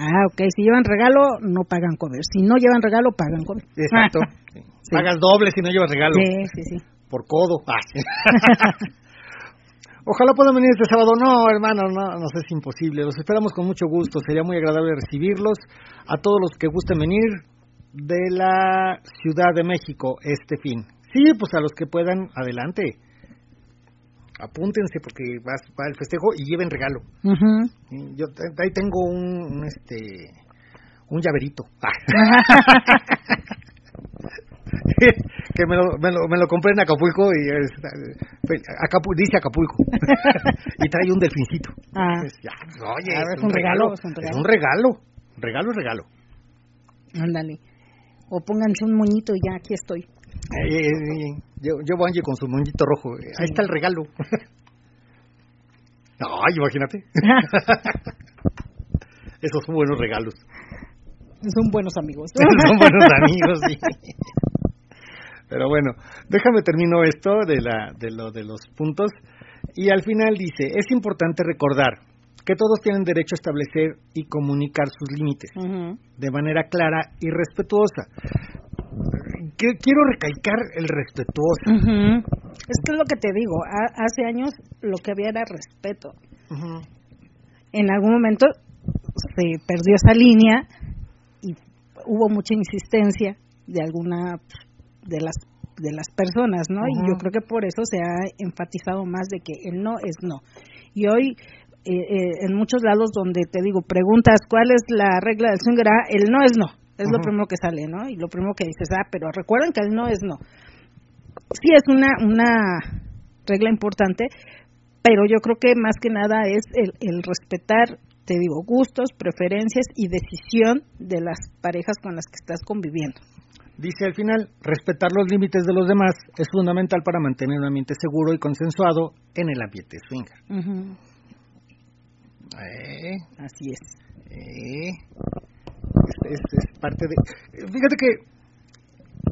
Ah, ok. Si llevan regalo, no pagan cover. Si no llevan regalo, pagan cover. Exacto. Pagas doble si no llevas regalo. Sí, sí, sí. Por codo. Ah, Ojalá puedan venir este sábado. No, hermano, no, nos es imposible. Los esperamos con mucho gusto. Sería muy agradable recibirlos. A todos los que gusten venir de la Ciudad de México este fin. Sí, pues a los que puedan, adelante apúntense porque va, va el festejo y lleven regalo. Yo ahí tengo un, este un llaverito. que me lo, me, lo, me lo compré en Acapulco y dice Acapulco y trae un delfincito. Ah. oye, es, un regalo, es un regalo. Es un regalo. Regalo, regalo. Ándale. O pónganse un moñito y ya aquí estoy. Eh, yo, yo Angie con su moñito rojo. Ahí está el regalo. Ay, imagínate. Esos son buenos regalos. Son buenos amigos. son buenos amigos, sí. Pero bueno, déjame termino esto de, la, de, lo, de los puntos. Y al final dice, es importante recordar que todos tienen derecho a establecer y comunicar sus límites de manera clara y respetuosa quiero recalcar el respetuoso. Es que es lo que te digo, hace años lo que había era respeto. En algún momento se perdió esa línea y hubo mucha insistencia de alguna de las de las personas, ¿no? Y yo creo que por eso se ha enfatizado más de que el no es no. Y hoy eh, eh, en muchos lados donde te digo, preguntas cuál es la regla del swinger, el no es no, es lo primero que sale, ¿no? Y lo primero que dices, ah, pero recuerden que el no es no. Sí es una, una regla importante, pero yo creo que más que nada es el, el respetar, te digo, gustos, preferencias y decisión de las parejas con las que estás conviviendo. Dice al final, respetar los límites de los demás es fundamental para mantener un ambiente seguro y consensuado en el ambiente swinger. eh, Así es. Eh, es, es, parte de... Fíjate que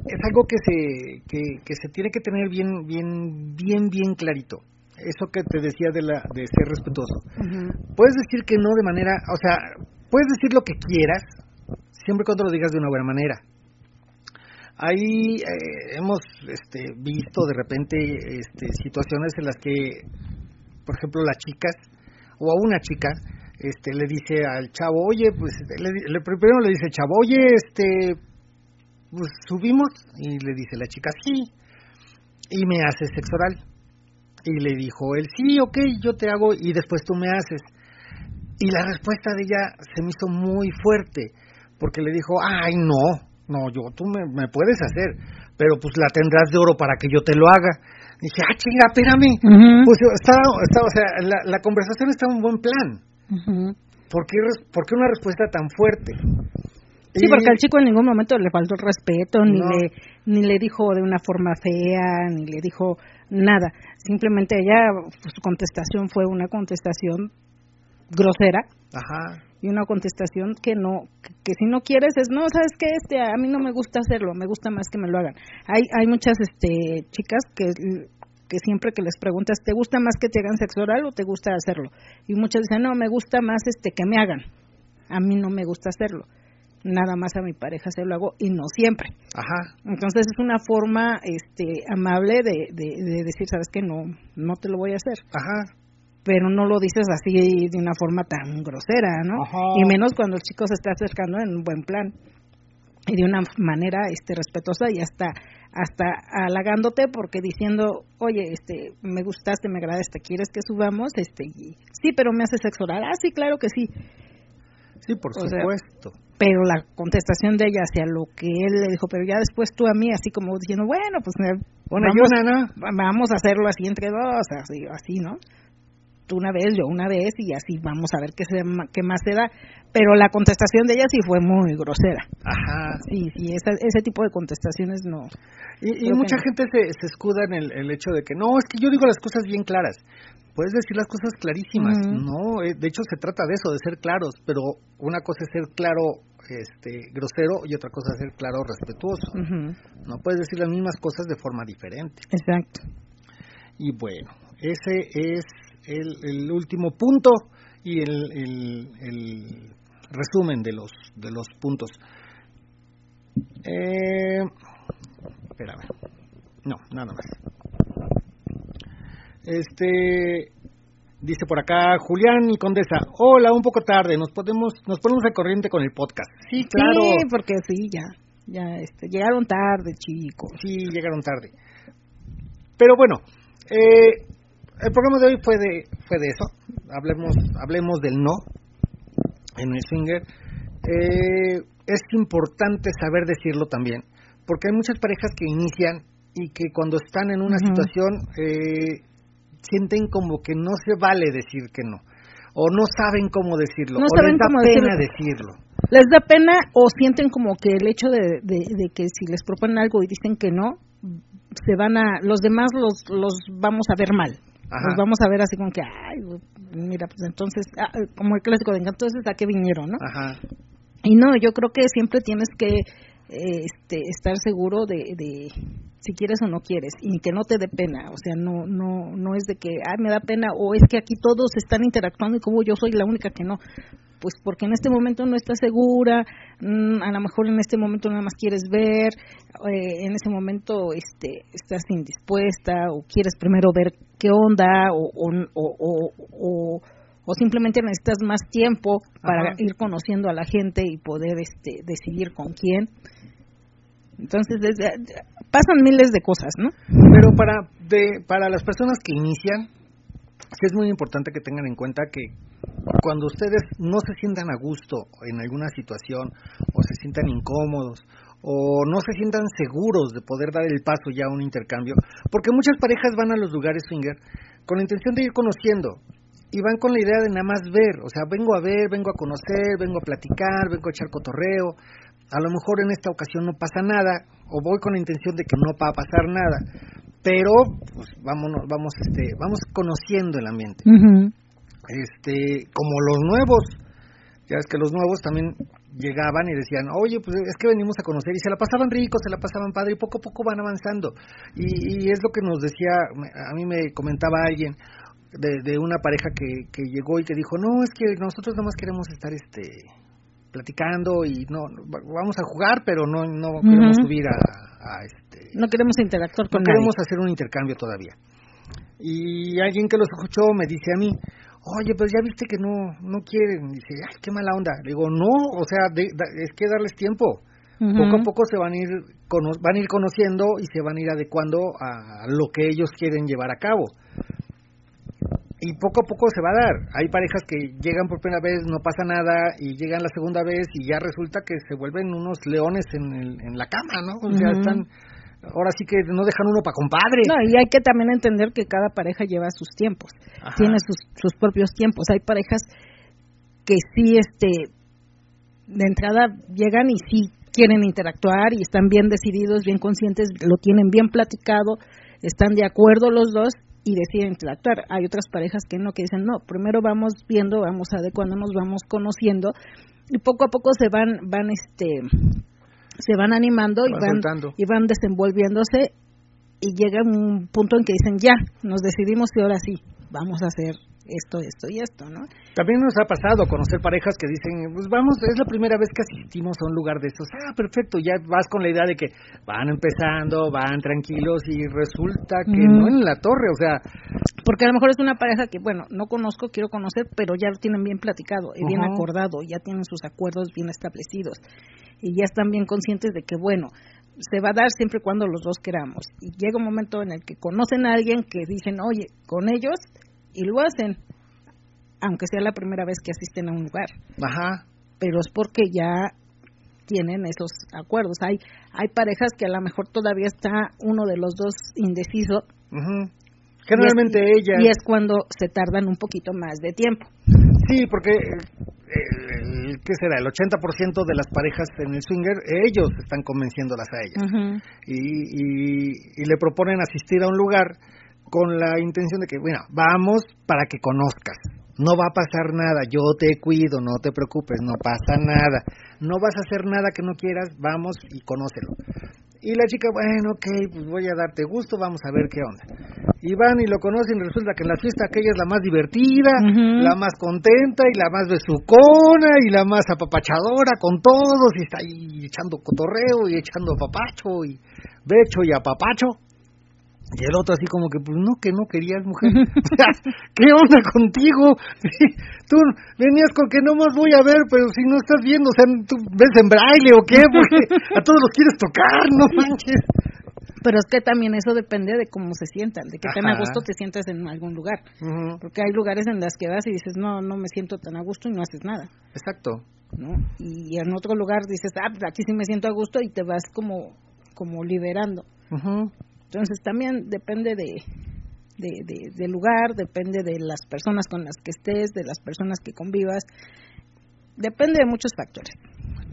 es algo que se, que, que se tiene que tener bien, bien, bien, bien clarito eso que te decía de, la, de ser respetuoso. Puedes decir que no de manera, o sea, puedes decir lo que quieras, siempre cuando lo digas de una buena manera. Ahí eh, hemos este, visto de repente este, situaciones en las que, por ejemplo, las chicas o a una chica este, le dice al chavo, oye, pues le, primero le dice chavo, oye, este, pues subimos y le dice la chica, sí, y me hace sexo oral. Y le dijo él, sí, ok, yo te hago y después tú me haces. Y la respuesta de ella se me hizo muy fuerte, porque le dijo, ay, no, no, yo, tú me, puedes hacer, pero pues la tendrás de oro para que yo te lo haga. Dije, ah, chinga, espérame. Pues está, o sea, la, conversación está en buen plan. ¿Por, qué, una respuesta tan fuerte? Sí, porque al chico en ningún momento le faltó el respeto, ni, le, ni le dijo de una forma fea, ni le dijo nada. Simplemente ella, pues, su contestación fue una contestación grosera. Ajá y una contestación que no que, si no quieres es no sabes qué este a mí no me gusta hacerlo me gusta más que me lo hagan hay hay muchas este chicas que que siempre que les preguntas te gusta más que te hagan sexo oral o te gusta hacerlo y muchas dicen no me gusta más este que me hagan a mí no me gusta hacerlo. Nada más a mi pareja se lo hago y no siempre. Ajá. Entonces es una forma este amable de, de, de decir sabes que no no te lo voy a hacer ajá pero no lo dices así de una forma tan grosera, ¿no? Y menos cuando el chico se está acercando en un buen plan y de una manera este respetuosa y hasta hasta halagándote porque diciendo, "Oye, este me gustaste, me agradaste, ¿quieres que subamos?" Este, sí, pero me hace sexo oral. Ah, sí, claro que sí. Sí, por supuesto. pero la contestación de ella hacia lo que él le dijo, pero ya después tú a mí, así como diciendo, bueno, pues bueno, vamos, vamos a hacerlo así entre dos, así, así ¿no? Una vez, yo una vez y así vamos a ver qué, se, qué más se da. Pero la contestación de ella sí fue muy grosera. Ajá. Sí, sí, ese tipo de contestaciones no. Y, mucha gente se, se escuda en el, hecho de que no, es que yo digo las cosas bien claras. Puedes decir las cosas clarísimas, ¿no? Eh, de hecho, se trata de eso, de ser claros, pero una cosa es ser claro este grosero y otra cosa es ser claro respetuoso. No puedes decir las mismas cosas de forma diferente. Exacto. Y bueno, ese es el, último punto y el, el, resumen de los, de los puntos. Eh, espérame. No, nada más. Este dice por acá Julián y Condesa. Hola, un poco tarde. Nos podemos nos ponemos de corriente con el podcast. Sí, claro. Sí, porque sí, ya ya este, llegaron tarde, chicos. Sí, llegaron tarde. Pero bueno, eh, el programa de hoy fue de, fue de eso. Hablemos, hablemos del no en el swinger. Eh, es importante saber decirlo también, porque hay muchas parejas que inician y que cuando están en una situación eh, sienten como que no se vale decir que no, o no saben cómo decirlo, no o saben les da cómo pena decirlo. Les da pena o sienten como que el hecho de, de, de que si les proponen algo y dicen que no, se van a, los demás los, los vamos a ver mal. Nos vamos a ver así como que, ay, mira, pues entonces, ah, como el clásico de entonces, ¿a qué vinieron, no? Ajá. Y no, yo creo que siempre tienes que este, estar seguro de, de si quieres o no quieres y que no te dé pena, o sea, no no no es de que, ay, me da pena o es que aquí todos están interactuando y como yo soy la única que no pues porque en este momento no estás segura, mm, a lo mejor en este momento nada más quieres ver, eh, en ese momento este, estás indispuesta o quieres primero ver qué onda o, o, o, o simplemente necesitas más tiempo para ir conociendo a la gente y poder este, decidir con quién. Entonces, pasan miles de cosas, ¿no? Pero para, de, para las personas que inician, sí es muy importante que tengan en cuenta que cuando ustedes no se sientan a gusto en alguna situación o se sientan incómodos o no se sientan seguros de poder dar el paso ya a un intercambio, porque muchas parejas van a los lugares swinger con la intención de ir conociendo y van con la idea de nada más ver, o sea, vengo a ver, vengo a conocer, vengo a platicar, vengo a echar cotorreo, a lo mejor en esta ocasión no pasa nada o voy con la intención de que no va a pasar nada, pero pues vámonos, vamos este, vamos conociendo el ambiente. Este, como los nuevos, ya es que los nuevos también llegaban y decían, oye, pues es que venimos a conocer, y se la pasaban rico, se la pasaban padre, y poco a poco van avanzando. Y, y es lo que nos decía, a mí me comentaba alguien de, de una pareja que, que llegó y que dijo, no, es que nosotros nomás queremos estar este platicando y no vamos a jugar pero no no queremos subir a, a, este no queremos interactuar con no queremos hacer un intercambio todavía y alguien que los escuchó me dice a mí oye, pues ya viste que no, no quieren. dice, ay, qué mala onda. Le digo, no, o sea, es que darles tiempo. Poco a poco se van a ir van a ir conociendo y se van a ir adecuando a lo que ellos quieren llevar a cabo. Y poco a poco se va a dar. Hay parejas que llegan por primera vez, no pasa nada, y llegan la segunda vez y ya resulta que se vuelven unos leones en, el, en la cama, ¿no? O sea, están ahora sí que no dejan uno para compadre. No, y hay que también entender que cada pareja lleva sus tiempos, tiene sus, sus propios tiempos. Hay parejas que sí, este, de entrada llegan y sí quieren interactuar y están bien decididos, bien conscientes, lo tienen bien platicado, están de acuerdo los dos y deciden interactuar. Hay otras parejas que no, que dicen, no, primero vamos viendo, vamos adecuándonos, vamos conociendo y poco a poco se van, van, este, se van animando y van, y van desenvolviéndose y llega un punto en que dicen ya, nos decidimos que ahora sí, vamos a hacer esto, esto y esto, ¿no? También nos ha pasado conocer parejas que dicen, pues vamos, es la primera vez que asistimos a un lugar de estos. Ah, perfecto, ya vas con la idea de que van empezando, van tranquilos y resulta que no en la torre, o sea... Porque a lo mejor es una pareja que, bueno, no conozco, quiero conocer, pero ya lo tienen bien platicado y bien acordado, ya tienen sus acuerdos bien establecidos y ya están bien conscientes de que, bueno, se va a dar siempre cuando los dos queramos. Y llega un momento en el que conocen a alguien que dicen, oye, con ellos, y lo hacen, aunque sea la primera vez que asisten a un lugar. Ajá. Pero es porque ya tienen esos acuerdos. Hay hay parejas que a lo mejor todavía está uno de los dos indeciso. Generalmente ella. Y es cuando se tardan un poquito más de tiempo. Sí, porque el, ¿qué será? El 80% de las parejas en el swinger, ellos están convenciéndolas a ellas. y, y, y, le proponen asistir a un lugar con la intención de que, bueno, vamos para que conozcas. No va a pasar nada, yo te cuido, no te preocupes, no pasa nada. No vas a hacer nada que no quieras, vamos y conócelo. Y la chica, bueno, ok, pues voy a darte gusto, vamos a ver qué onda. Y van y lo conocen resulta que en la fiesta aquella es la más divertida, la más contenta y la más besucona y la más apapachadora con todos y está ahí echando cotorreo y echando papacho y becho y apapacho. Y el otro así como que, pues no, que no querías mujer. ¿qué onda contigo? tú venías con que no más voy a ver, pero si no estás viendo, o sea, tú ves en braille o qué, porque a todos los quieres tocar, no manches. Pero es que también eso depende de cómo se sientan, de que tan a gusto te sientas en algún lugar. Porque hay lugares en las que vas y dices, no, no me siento tan a gusto y no haces nada. Exacto. ¿no? Y en otro lugar dices, ah, pues aquí sí me siento a gusto y te vas como, como liberando. Entonces también depende de, de, del lugar, depende de las personas con las que estés, de las personas que convivas, depende de muchos factores.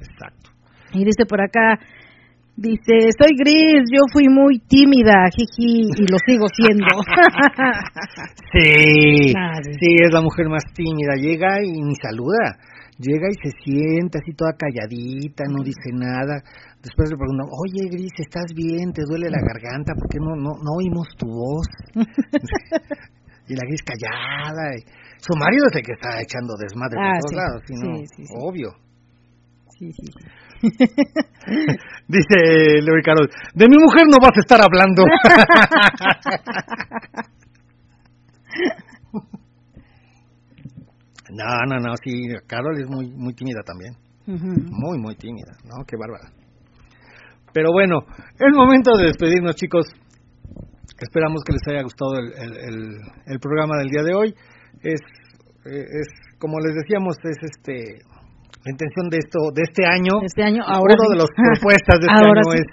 Exacto. Y dice por acá, dice, soy gris, yo fui muy tímida, jiji, y lo sigo siendo. sí, sí, es la mujer más tímida, llega y ni saluda llega y se sienta así toda calladita, no dice nada. Después le preguntan, oye Gris, ¿estás bien? ¿Te duele la garganta? ¿Por qué no, no, no oímos tu voz? y la Gris callada. Y... Su marido es el que está echando desmadre por ah, todos lados, sí, obvio. Sí, sí. Dice Leo Carol, de mi mujer no vas a estar hablando. No, no, no, sí, Carol es muy, muy tímida también. Muy, muy tímida, ¿no? Qué bárbara. Pero bueno, es momento de despedirnos, chicos. Esperamos que les haya gustado el, el, programa del día de hoy. Es, es, como les decíamos, es este la intención de esto de este año. Este año, ahora uno de las propuestas de este año es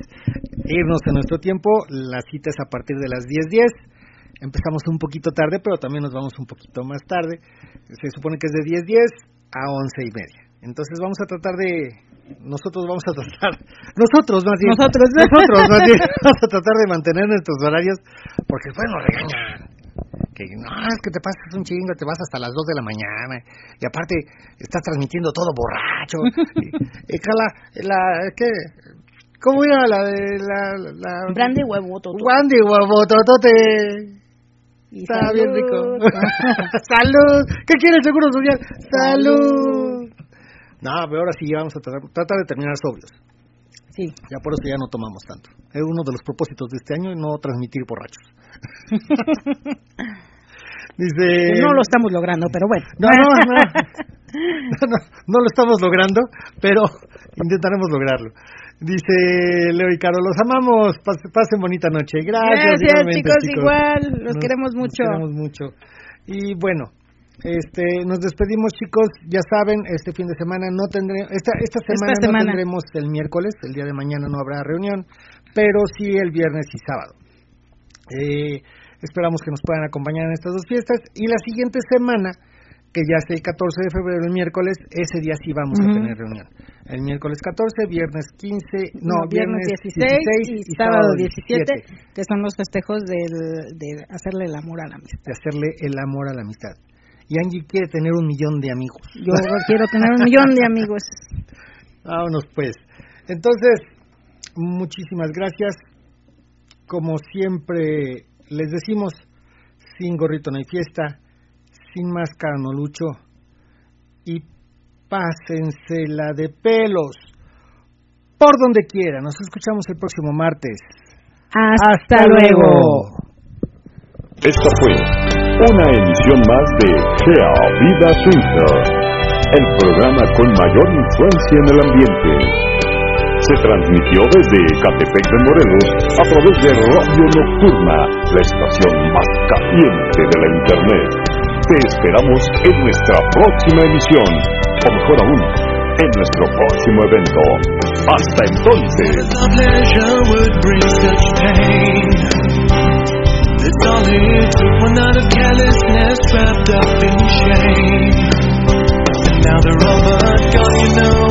irnos en nuestro tiempo. La cita es a partir de las 10:10. Empezamos un poquito tarde, pero también nos vamos un poquito más tarde. Se supone que es de 10:10 a once y media. Entonces vamos a tratar de nosotros vamos a tratar, nosotros más bien, nosotros, nosotros más bien, vamos a tratar de mantener nuestros horarios, porque después nos regañan. Que no, es que te pasas un chingo, te vas hasta las 2 de la mañana, y aparte estás transmitiendo todo borracho. y, cala, la, ¿qué? ¿Cómo era la de la. la Brandy huevototote. Brandy huevototote. Está bien rico. ¡Salud! ¿Qué quiere el Seguro Social? ¡Salud! No, pero ahora sí vamos a tratar, de terminar sobrios. Sí. Ya por eso ya no tomamos tanto. Es uno de los propósitos de este año no transmitir borrachos. Dice. No lo estamos logrando, pero bueno. No, no, no. No, no, lo estamos logrando, pero intentaremos lograrlo. Dice Leo y Caro, los amamos, pasen bonita noche. Gracias, Gracias chicos, igual, los queremos mucho. Los queremos mucho. Y bueno, este, nos despedimos chicos, ya saben, este fin de semana no tendremos, esta, esta semana, no tendremos el miércoles, el día de mañana no habrá reunión, pero sí el viernes y sábado. Eh, esperamos que nos puedan acompañar en estas dos fiestas y la siguiente semana, que ya es el 14 de febrero, el miércoles, ese día sí vamos a tener reunión. El miércoles 14, viernes 15, no, viernes, 16, y, sábado 17, que son los festejos de hacerle el amor a la amistad. De hacerle el amor a la amistad y Angie quiere tener un millón de amigos. Yo quiero tener un millón de amigos. Vámonos pues. Entonces, muchísimas gracias. Como siempre les decimos, sin gorrito no hay fiesta, sin máscara no lucho y pásensela de pelos por donde quiera. Nos escuchamos el próximo martes. Hasta, luego. Esta fue una emisión más de Sea Vida Swinger, el programa con mayor influencia en el ambiente. Se transmitió desde Catepec de Morelos a través de Radio Nocturna, la estación más caliente de la Internet. Te esperamos en nuestra próxima emisión, o mejor aún, en nuestro próximo evento. Hasta entonces. All one night of carelessness wrapped up in shame. And now they're all but gone, you know.